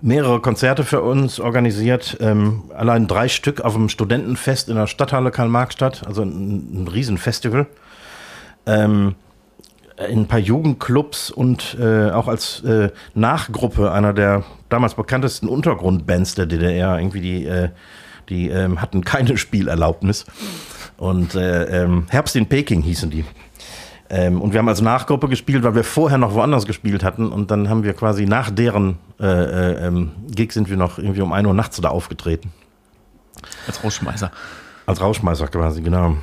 mehrere Konzerte für uns organisiert. Ähm, allein drei Stück auf dem Studentenfest in der Stadthalle Karl-Marx-Stadt. Also ein, ein Riesenfestival. Ähm, in ein paar Jugendclubs und äh, auch als äh, Nachgruppe einer der damals bekanntesten Untergrundbands der DDR. Irgendwie die, äh, die ähm, hatten keine Spielerlaubnis. Und äh, ähm, Herbst in Peking hießen die. Ähm, und wir haben als Nachgruppe gespielt, weil wir vorher noch woanders gespielt hatten. Und dann haben wir quasi nach deren äh, äh, ähm, Gig sind wir noch irgendwie um 1 Uhr nachts da aufgetreten. Als Rausschmeißer. Als Rauschmeißer quasi, genau.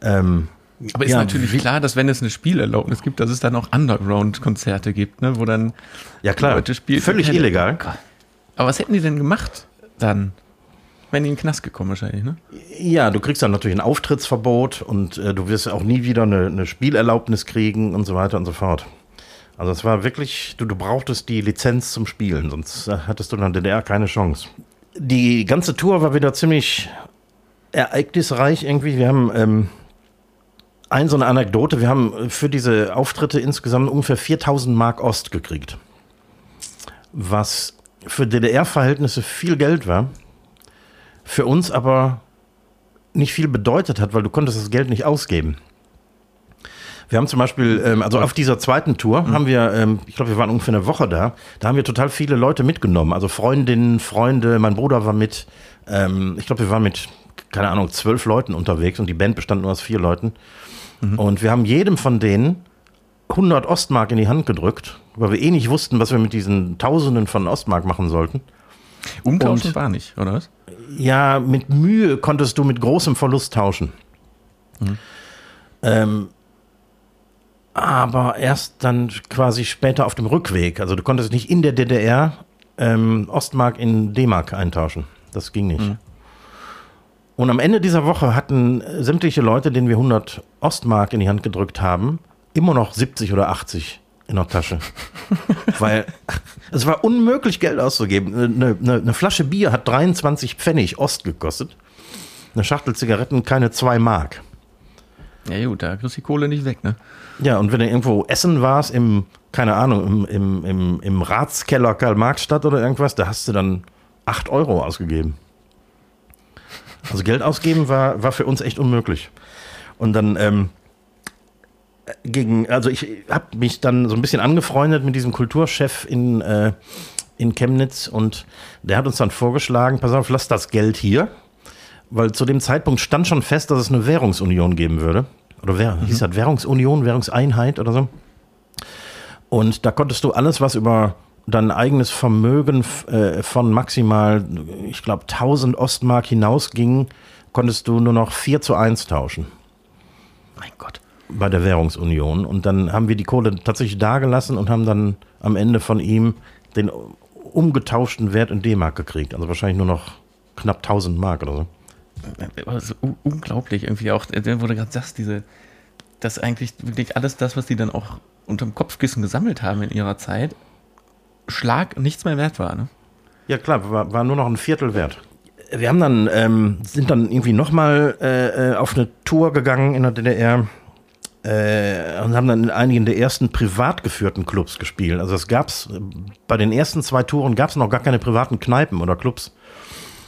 Ähm, Aber ist Ja, natürlich klar, dass wenn es eine Spielerlaubnis gibt, dass es dann auch Underground-Konzerte gibt, ne, wo dann ja klar, Leute spielen. völlig illegal. Aber was hätten die denn gemacht dann? Wenn die in den Knast gekommen wahrscheinlich, ne? Ja, du kriegst dann natürlich ein Auftrittsverbot und äh, du wirst auch nie wieder eine, eine Spielerlaubnis kriegen und so weiter und so fort. Also es war wirklich, du, du brauchtest die Lizenz zum Spielen, sonst äh, hattest du in der DDR keine Chance. Die ganze Tour war wieder ziemlich ereignisreich irgendwie. Wir haben ähm, ein so eine Anekdote, wir haben für diese Auftritte insgesamt ungefähr 4000 Mark Ost gekriegt. Was für DDR-Verhältnisse viel Geld war für uns aber nicht viel bedeutet hat, weil du konntest das Geld nicht ausgeben. Wir haben zum Beispiel, ähm, also auf dieser zweiten Tour haben wir, ähm, ich glaube, wir waren ungefähr eine Woche da, da haben wir total viele Leute mitgenommen, also Freundinnen, Freunde, mein Bruder war mit, ähm, ich glaube, wir waren mit, keine Ahnung, zwölf Leuten unterwegs und die Band bestand nur aus vier Leuten. Und wir haben jedem von denen 100 Ostmark in die Hand gedrückt, weil wir eh nicht wussten, was wir mit diesen Tausenden von Ostmark machen sollten. Umtauschen Und- war nicht, oder was? Ja, mit Mühe konntest du mit großem Verlust tauschen. Ähm, aber erst dann quasi später auf dem Rückweg. Also du konntest nicht in der DDR ähm, Ostmark in D-Mark eintauschen. Das ging nicht. Und am Ende dieser Woche hatten sämtliche Leute, denen wir 100 Ostmark in die Hand gedrückt haben, immer noch 70 oder 80 in der Tasche. Weil es war unmöglich, Geld auszugeben. Eine, eine, eine Flasche Bier hat 23 Pfennig Ost gekostet. Eine Schachtel Zigaretten keine 2 Mark. Ja gut, da kriegst du die Kohle nicht weg, ne? Ja, und wenn du irgendwo essen warst, im, keine Ahnung, im, im, im, im Ratskeller Karl-Marx-Stadt oder irgendwas, da hast du dann 8 Euro ausgegeben. Also Geld ausgeben war, war für uns echt unmöglich. Und dann ähm, gegen, also ich habe mich dann so ein bisschen angefreundet mit diesem Kulturchef in, äh, in Chemnitz und der hat uns dann vorgeschlagen, pass auf, lass das Geld hier, weil zu dem Zeitpunkt stand schon fest, dass es eine Währungsunion geben würde. Oder wer, mhm. hieß das Währungsunion, Währungseinheit oder so. Und da konntest du alles, was über dein eigenes Vermögen äh, von maximal, ich glaube, 1000 Ostmark hinausging, konntest du nur noch 4 zu 1 tauschen. Mein Gott bei der Währungsunion. Und dann haben wir die Kohle tatsächlich dagelassen und haben dann am Ende von ihm den umgetauschten Wert in D-Mark gekriegt. Also wahrscheinlich nur noch knapp 1000 Mark oder so. Also unglaublich irgendwie auch, wo du gerade sagst, diese, dass eigentlich wirklich alles das, was die dann auch unterm Kopfkissen gesammelt haben in ihrer Zeit, Schlag nichts mehr wert war. Ne? Ja klar, war, war nur noch ein Viertel wert. Wir haben dann, ähm, sind dann irgendwie nochmal äh, äh, auf eine Tour gegangen in der DDR äh, und haben dann in einigen der ersten privat geführten Clubs gespielt. Also es gab's bei den ersten zwei Touren gab es noch gar keine privaten Kneipen oder Clubs.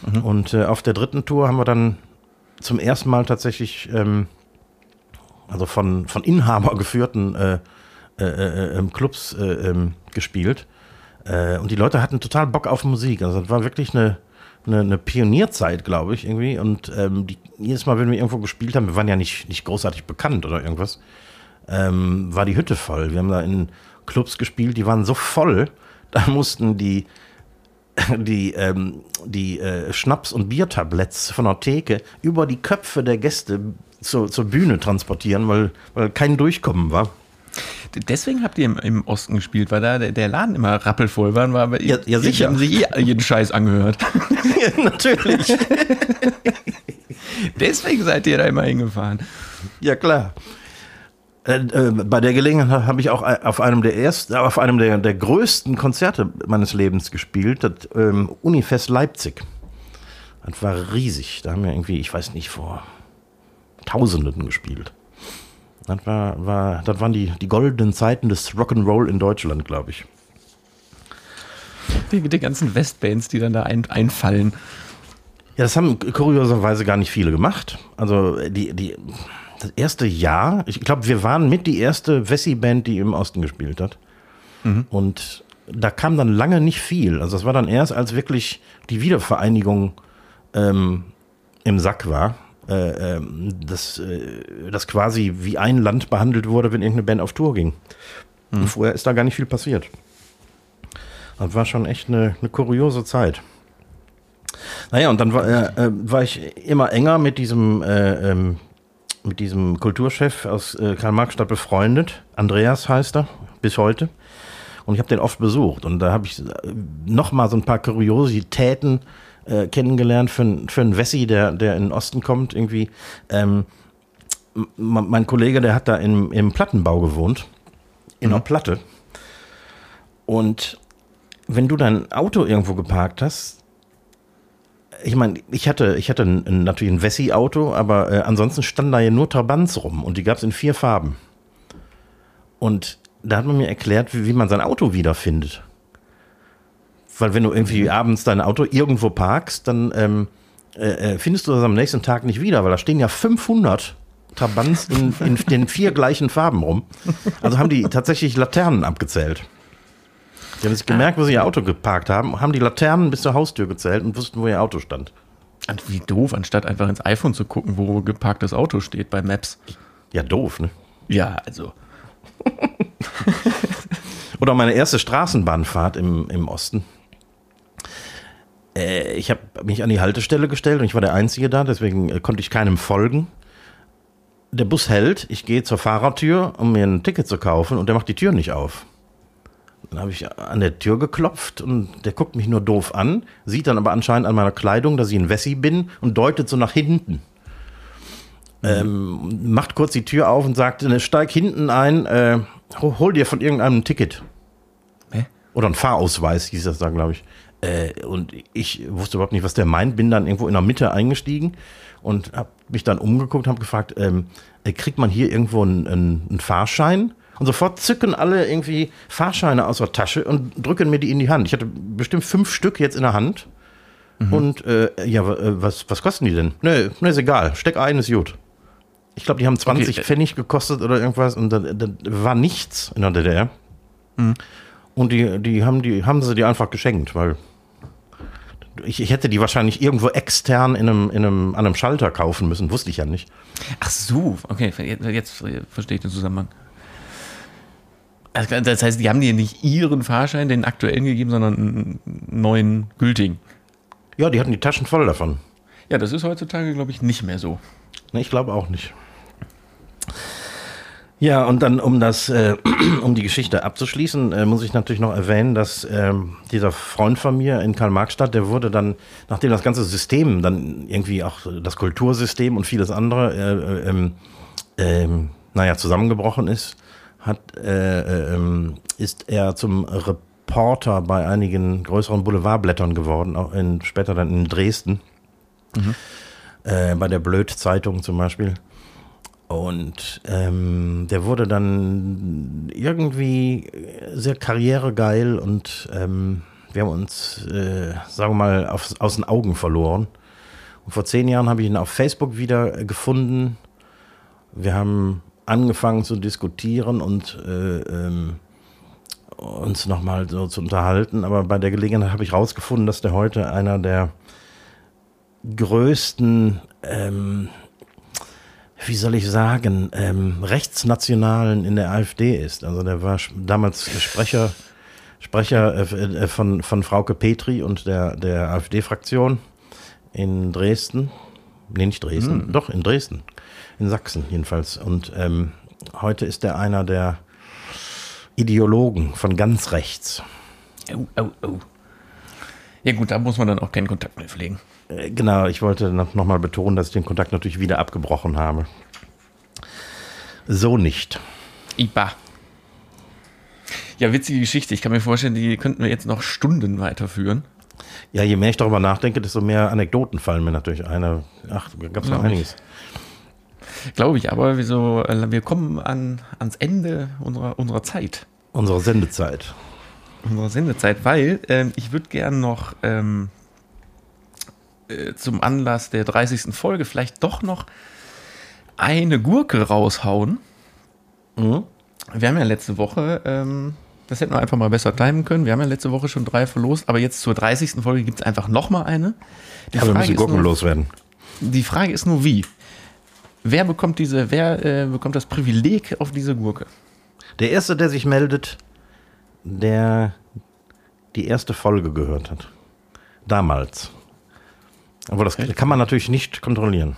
Mhm. Und äh, auf der dritten Tour haben wir dann zum ersten Mal tatsächlich ähm, also von, von Inhaber geführten äh, äh, äh ähm, Clubs äh, ähm, gespielt. und die Leute hatten total Bock auf Musik. Also das war wirklich eine, eine, eine Pionierzeit, glaube ich, irgendwie. Und ähm, die, jedes Mal, wenn wir irgendwo gespielt haben, wir waren ja nicht, nicht großartig bekannt oder irgendwas, ähm, war die Hütte voll. Wir haben da in Clubs gespielt, die waren so voll, da mussten die die, ähm, die äh, Schnaps- und Biertabletts von der Theke über die Köpfe der Gäste zur, zur Bühne transportieren, weil, weil kein Durchkommen war. Deswegen habt ihr im, im, Osten gespielt, weil da der, der Laden immer rappelvoll war. war ja, ja, sicher. Haben sich eh jeden Scheiß angehört. ja, natürlich. Deswegen seid ihr da immer hingefahren. Ja, klar. Äh, äh, bei der Gelegenheit habe ich auch auf einem der ersten, auf einem der, der größten Konzerte meines Lebens gespielt, das ähm, Unifest Leipzig. Das war riesig. Da haben wir irgendwie, ich weiß nicht, vor Tausenden gespielt. Das, war, war, das waren die, die goldenen Zeiten des Rock'n'Roll in Deutschland, glaube ich. Die, die ganzen Westbands, die dann da ein, einfallen. Ja, das haben kurioserweise gar nicht viele gemacht. Also die, die, das erste Jahr, ich glaube, wir waren mit die erste Wessi-Band, die im Osten gespielt hat. Mhm. Und da kam dann lange nicht viel. Also das war dann erst, als wirklich die Wiedervereinigung ähm, im Sack war äh, ähm, das, äh, das quasi wie ein Land behandelt wurde, wenn irgendeine Band auf Tour ging. Mhm. vorher ist da gar nicht viel passiert. Das war schon echt eine, eine kuriose Zeit. Naja, und dann war, äh, war ich immer enger mit diesem, äh, ähm, mit diesem Kulturchef aus äh, Karl-Marx-Stadt befreundet. Andreas heißt er, bis heute. Und ich habe den oft besucht. Und da habe ich noch mal so ein paar Kuriositäten äh, kennengelernt für, für einen Wessi, der, der in den Osten kommt, irgendwie. Ähm, mein Kollege, der hat da im, im Plattenbau gewohnt, in mhm. einer Platte. Und wenn du dein Auto irgendwo geparkt hast, ich meine, ich hatte, ich hatte ein, natürlich ein Wessi-Auto, aber äh, ansonsten standen da ja nur Trabants rum und die gab es in vier Farben. Und da hat man mir erklärt, wie, wie man sein Auto wiederfindet. Weil wenn du irgendwie abends dein Auto irgendwo parkst, dann ähm, äh, äh, findest du das am nächsten Tag nicht wieder, weil da stehen ja 500 Trabants in, in den vier gleichen Farben rum. Also haben die tatsächlich Laternen abgezählt. Die haben sich gemerkt, wo sie ihr Auto geparkt haben, haben die Laternen bis zur Haustür gezählt und wussten, wo ihr Auto stand. Und wie doof, anstatt einfach ins iPhone zu gucken, wo geparktes Auto steht bei Maps. Ja, doof, ne? Ja, also. Oder meine erste Straßenbahnfahrt im, im Osten äh, ich habe mich an die Haltestelle gestellt und ich war der Einzige da, deswegen äh, konnte ich keinem folgen. Der Bus hält, ich gehe zur Fahrertür, um mir ein Ticket zu kaufen und der macht die Tür nicht auf. Dann habe ich an der Tür geklopft und der guckt mich nur doof an, sieht dann aber anscheinend an meiner Kleidung, dass ich ein Wessi bin und deutet so nach hinten. Ähm, macht kurz die Tür auf und sagt, ne, steig hinten ein, äh, hol dir von irgendeinem ein Ticket. Hä? Oder ein Fahrausweis hieß das da, glaube ich. Äh, und ich wusste überhaupt nicht, was der meint, bin dann irgendwo in der Mitte eingestiegen und habe mich dann umgeguckt, habe gefragt, ähm, äh, kriegt man hier irgendwo einen, einen, Fahrschein? Und sofort zücken alle irgendwie Fahrscheine aus der Tasche und drücken mir die in die Hand. Ich hatte bestimmt fünf Stück jetzt in der Hand. Mhm. Und äh, ja, äh, was, was kosten die denn? Nö, nee, ist egal. Steck ein, ist gut. Ich glaube, die haben 20 Okay. Pfennig gekostet oder irgendwas und da, da war nichts in der DDR. Mhm. Und die, die, haben die haben sie dir einfach geschenkt, weil ich, ich hätte die wahrscheinlich irgendwo extern in einem, in einem, an einem Schalter kaufen müssen, wusste ich ja nicht. Ach so, okay, jetzt, jetzt verstehe ich den Zusammenhang. Also, Das heißt, die haben dir nicht ihren Fahrschein, den aktuellen gegeben, sondern einen neuen gültigen. Ja, die hatten die Taschen voll davon. Ja, das ist heutzutage, glaube ich, nicht mehr so. Ne, ich glaube auch nicht. Ja, und dann, um das, äh, um die Geschichte abzuschließen, äh, muss ich natürlich noch erwähnen, dass ähm, dieser Freund von mir in Karl-Marx-Stadt, der wurde dann, nachdem das ganze System, dann irgendwie auch das Kultursystem und vieles andere, äh, äh, ähm, ähm, naja, zusammengebrochen ist, hat, äh, äh, ähm, ist er zum Reporter bei einigen größeren Boulevardblättern geworden, auch in, später dann in Dresden äh, bei der Blöd-Zeitung zum Beispiel. Und ähm, der wurde dann irgendwie sehr karrieregeil und ähm, wir haben uns, äh, sagen wir mal, auf, aus den Augen verloren. Und vor zehn Jahren habe ich ihn auf Facebook wieder gefunden. Wir haben angefangen zu diskutieren und äh, ähm, uns nochmal so zu unterhalten. Aber bei der Gelegenheit habe ich rausgefunden, dass der heute einer der größten, ähm, wie soll ich sagen, ähm, Rechtsnationalen in der AfD ist. Also der war damals Sprecher, Sprecher äh, äh, von, von Frauke Petri und der, der AfD-Fraktion in Dresden. Nee, nicht Dresden, doch in Dresden. In Sachsen jedenfalls. Und ähm, heute ist er einer der Ideologen von ganz rechts. Oh, oh, oh. Ja gut, da muss man dann auch keinen Kontakt mehr pflegen. Äh, Genau, ich wollte noch noch mal betonen, dass ich den Kontakt natürlich wieder abgebrochen habe. So nicht. Iba. Ja, witzige Geschichte. Ich kann mir vorstellen, die könnten wir jetzt noch Stunden weiterführen. Ja, je mehr ich darüber nachdenke, desto mehr Anekdoten fallen mir natürlich ein. Ach, da gab es noch einiges. Glaube ich, aber wir, so, äh, wir kommen an, ans Ende unserer, unserer Zeit. Unsere Sendezeit. unserer Sendezeit, weil ähm, ich würde gern noch ähm, äh, zum Anlass der 30. Folge vielleicht doch noch eine Gurke raushauen. Mhm. Wir haben ja letzte Woche, ähm, das hätten wir einfach mal besser timen können. Wir haben ja letzte Woche schon drei verlost, aber jetzt zur 30. Folge gibt es einfach noch mal eine. Die Aber wir müssen Gurken nur, loswerden. die Frage ist nur wie. Wer bekommt diese, wer äh, bekommt das Privileg auf diese Gurke? Der Erste, der sich meldet, der die erste Folge gehört hat. Damals. Aber das kann man natürlich nicht kontrollieren.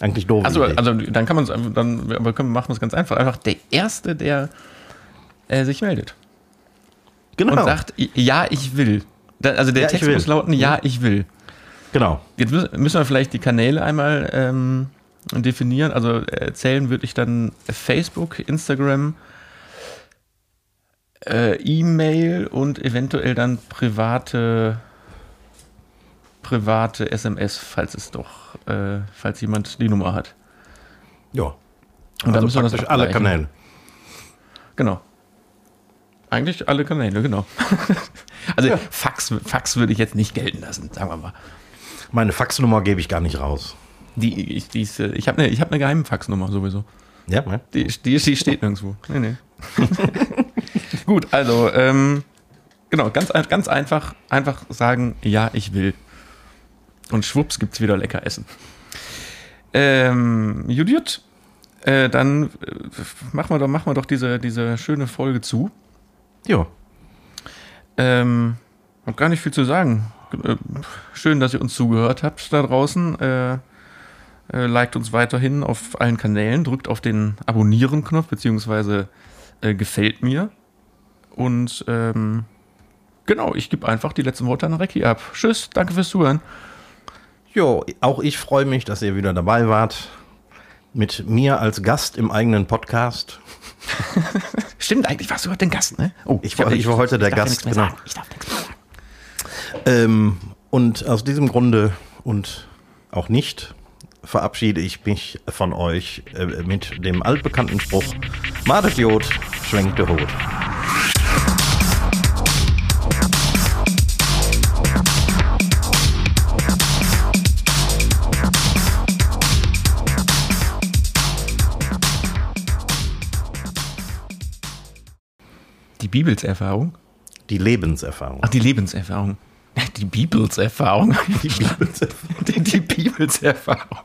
Eigentlich doof. Also, also dann kann man es, dann aber können, machen wir es ganz einfach. Einfach der Erste, der äh, sich meldet genau. und sagt, ja, ich will. Also der Ja, Text muss lauten, ja, ich will. genau. Jetzt müssen wir vielleicht die Kanäle einmal ähm, definieren. Also erzählen würde ich dann Facebook, Instagram, äh, E-Mail und eventuell dann private private SMS, falls es doch, äh, falls jemand die Nummer hat. Ja. Und dann also müssen wir das alle. Kanäle. Genau. Eigentlich alle Kanäle, genau. also Fax, Fax würde ich jetzt nicht gelten lassen, sagen wir mal. Meine Faxnummer gebe ich gar nicht raus. Die, ich die ist, äh, ich habe eine hab ne geheime Faxnummer sowieso. Ja, ne? Die, die, die steht nirgendwo. Nee, nee. Gut, also, ähm, genau, ganz, ganz einfach, einfach sagen, ja, ich will. Und schwupps gibt's wieder lecker Essen. Ähm, gut. Äh, dann äh, machen wir doch, machen wir doch diese, diese schöne Folge zu. Ja. Ähm, hab gar nicht viel zu sagen. Äh, Schön, dass ihr uns zugehört habt da draußen. Äh, äh, liked uns weiterhin auf allen Kanälen, drückt auf den Abonnieren-Knopf, beziehungsweise äh, gefällt mir. Und ähm, genau, ich gebe einfach die letzten Worte an Recki ab. Tschüss, danke fürs Zuhören. Jo, auch ich freue mich, dass ihr wieder dabei wart. Mit mir als Gast im eigenen Podcast. Stimmt, eigentlich warst du heute den Gast, ne? Oh, Ich war- ich war heute der darf ja Gast, genau. sagen. Ich darf nichts mehr sagen. Ähm, und aus diesem Grunde und auch nicht verabschiede ich mich von euch äh, mit dem altbekannten Spruch: Madet Jod, schwenkt der Hut. Bibelserfahrung? Die Lebenserfahrung. Ach, die Lebenserfahrung. Die Bibelserfahrung. Die Bibelserfahrung. Die, die Bibelserfahrung.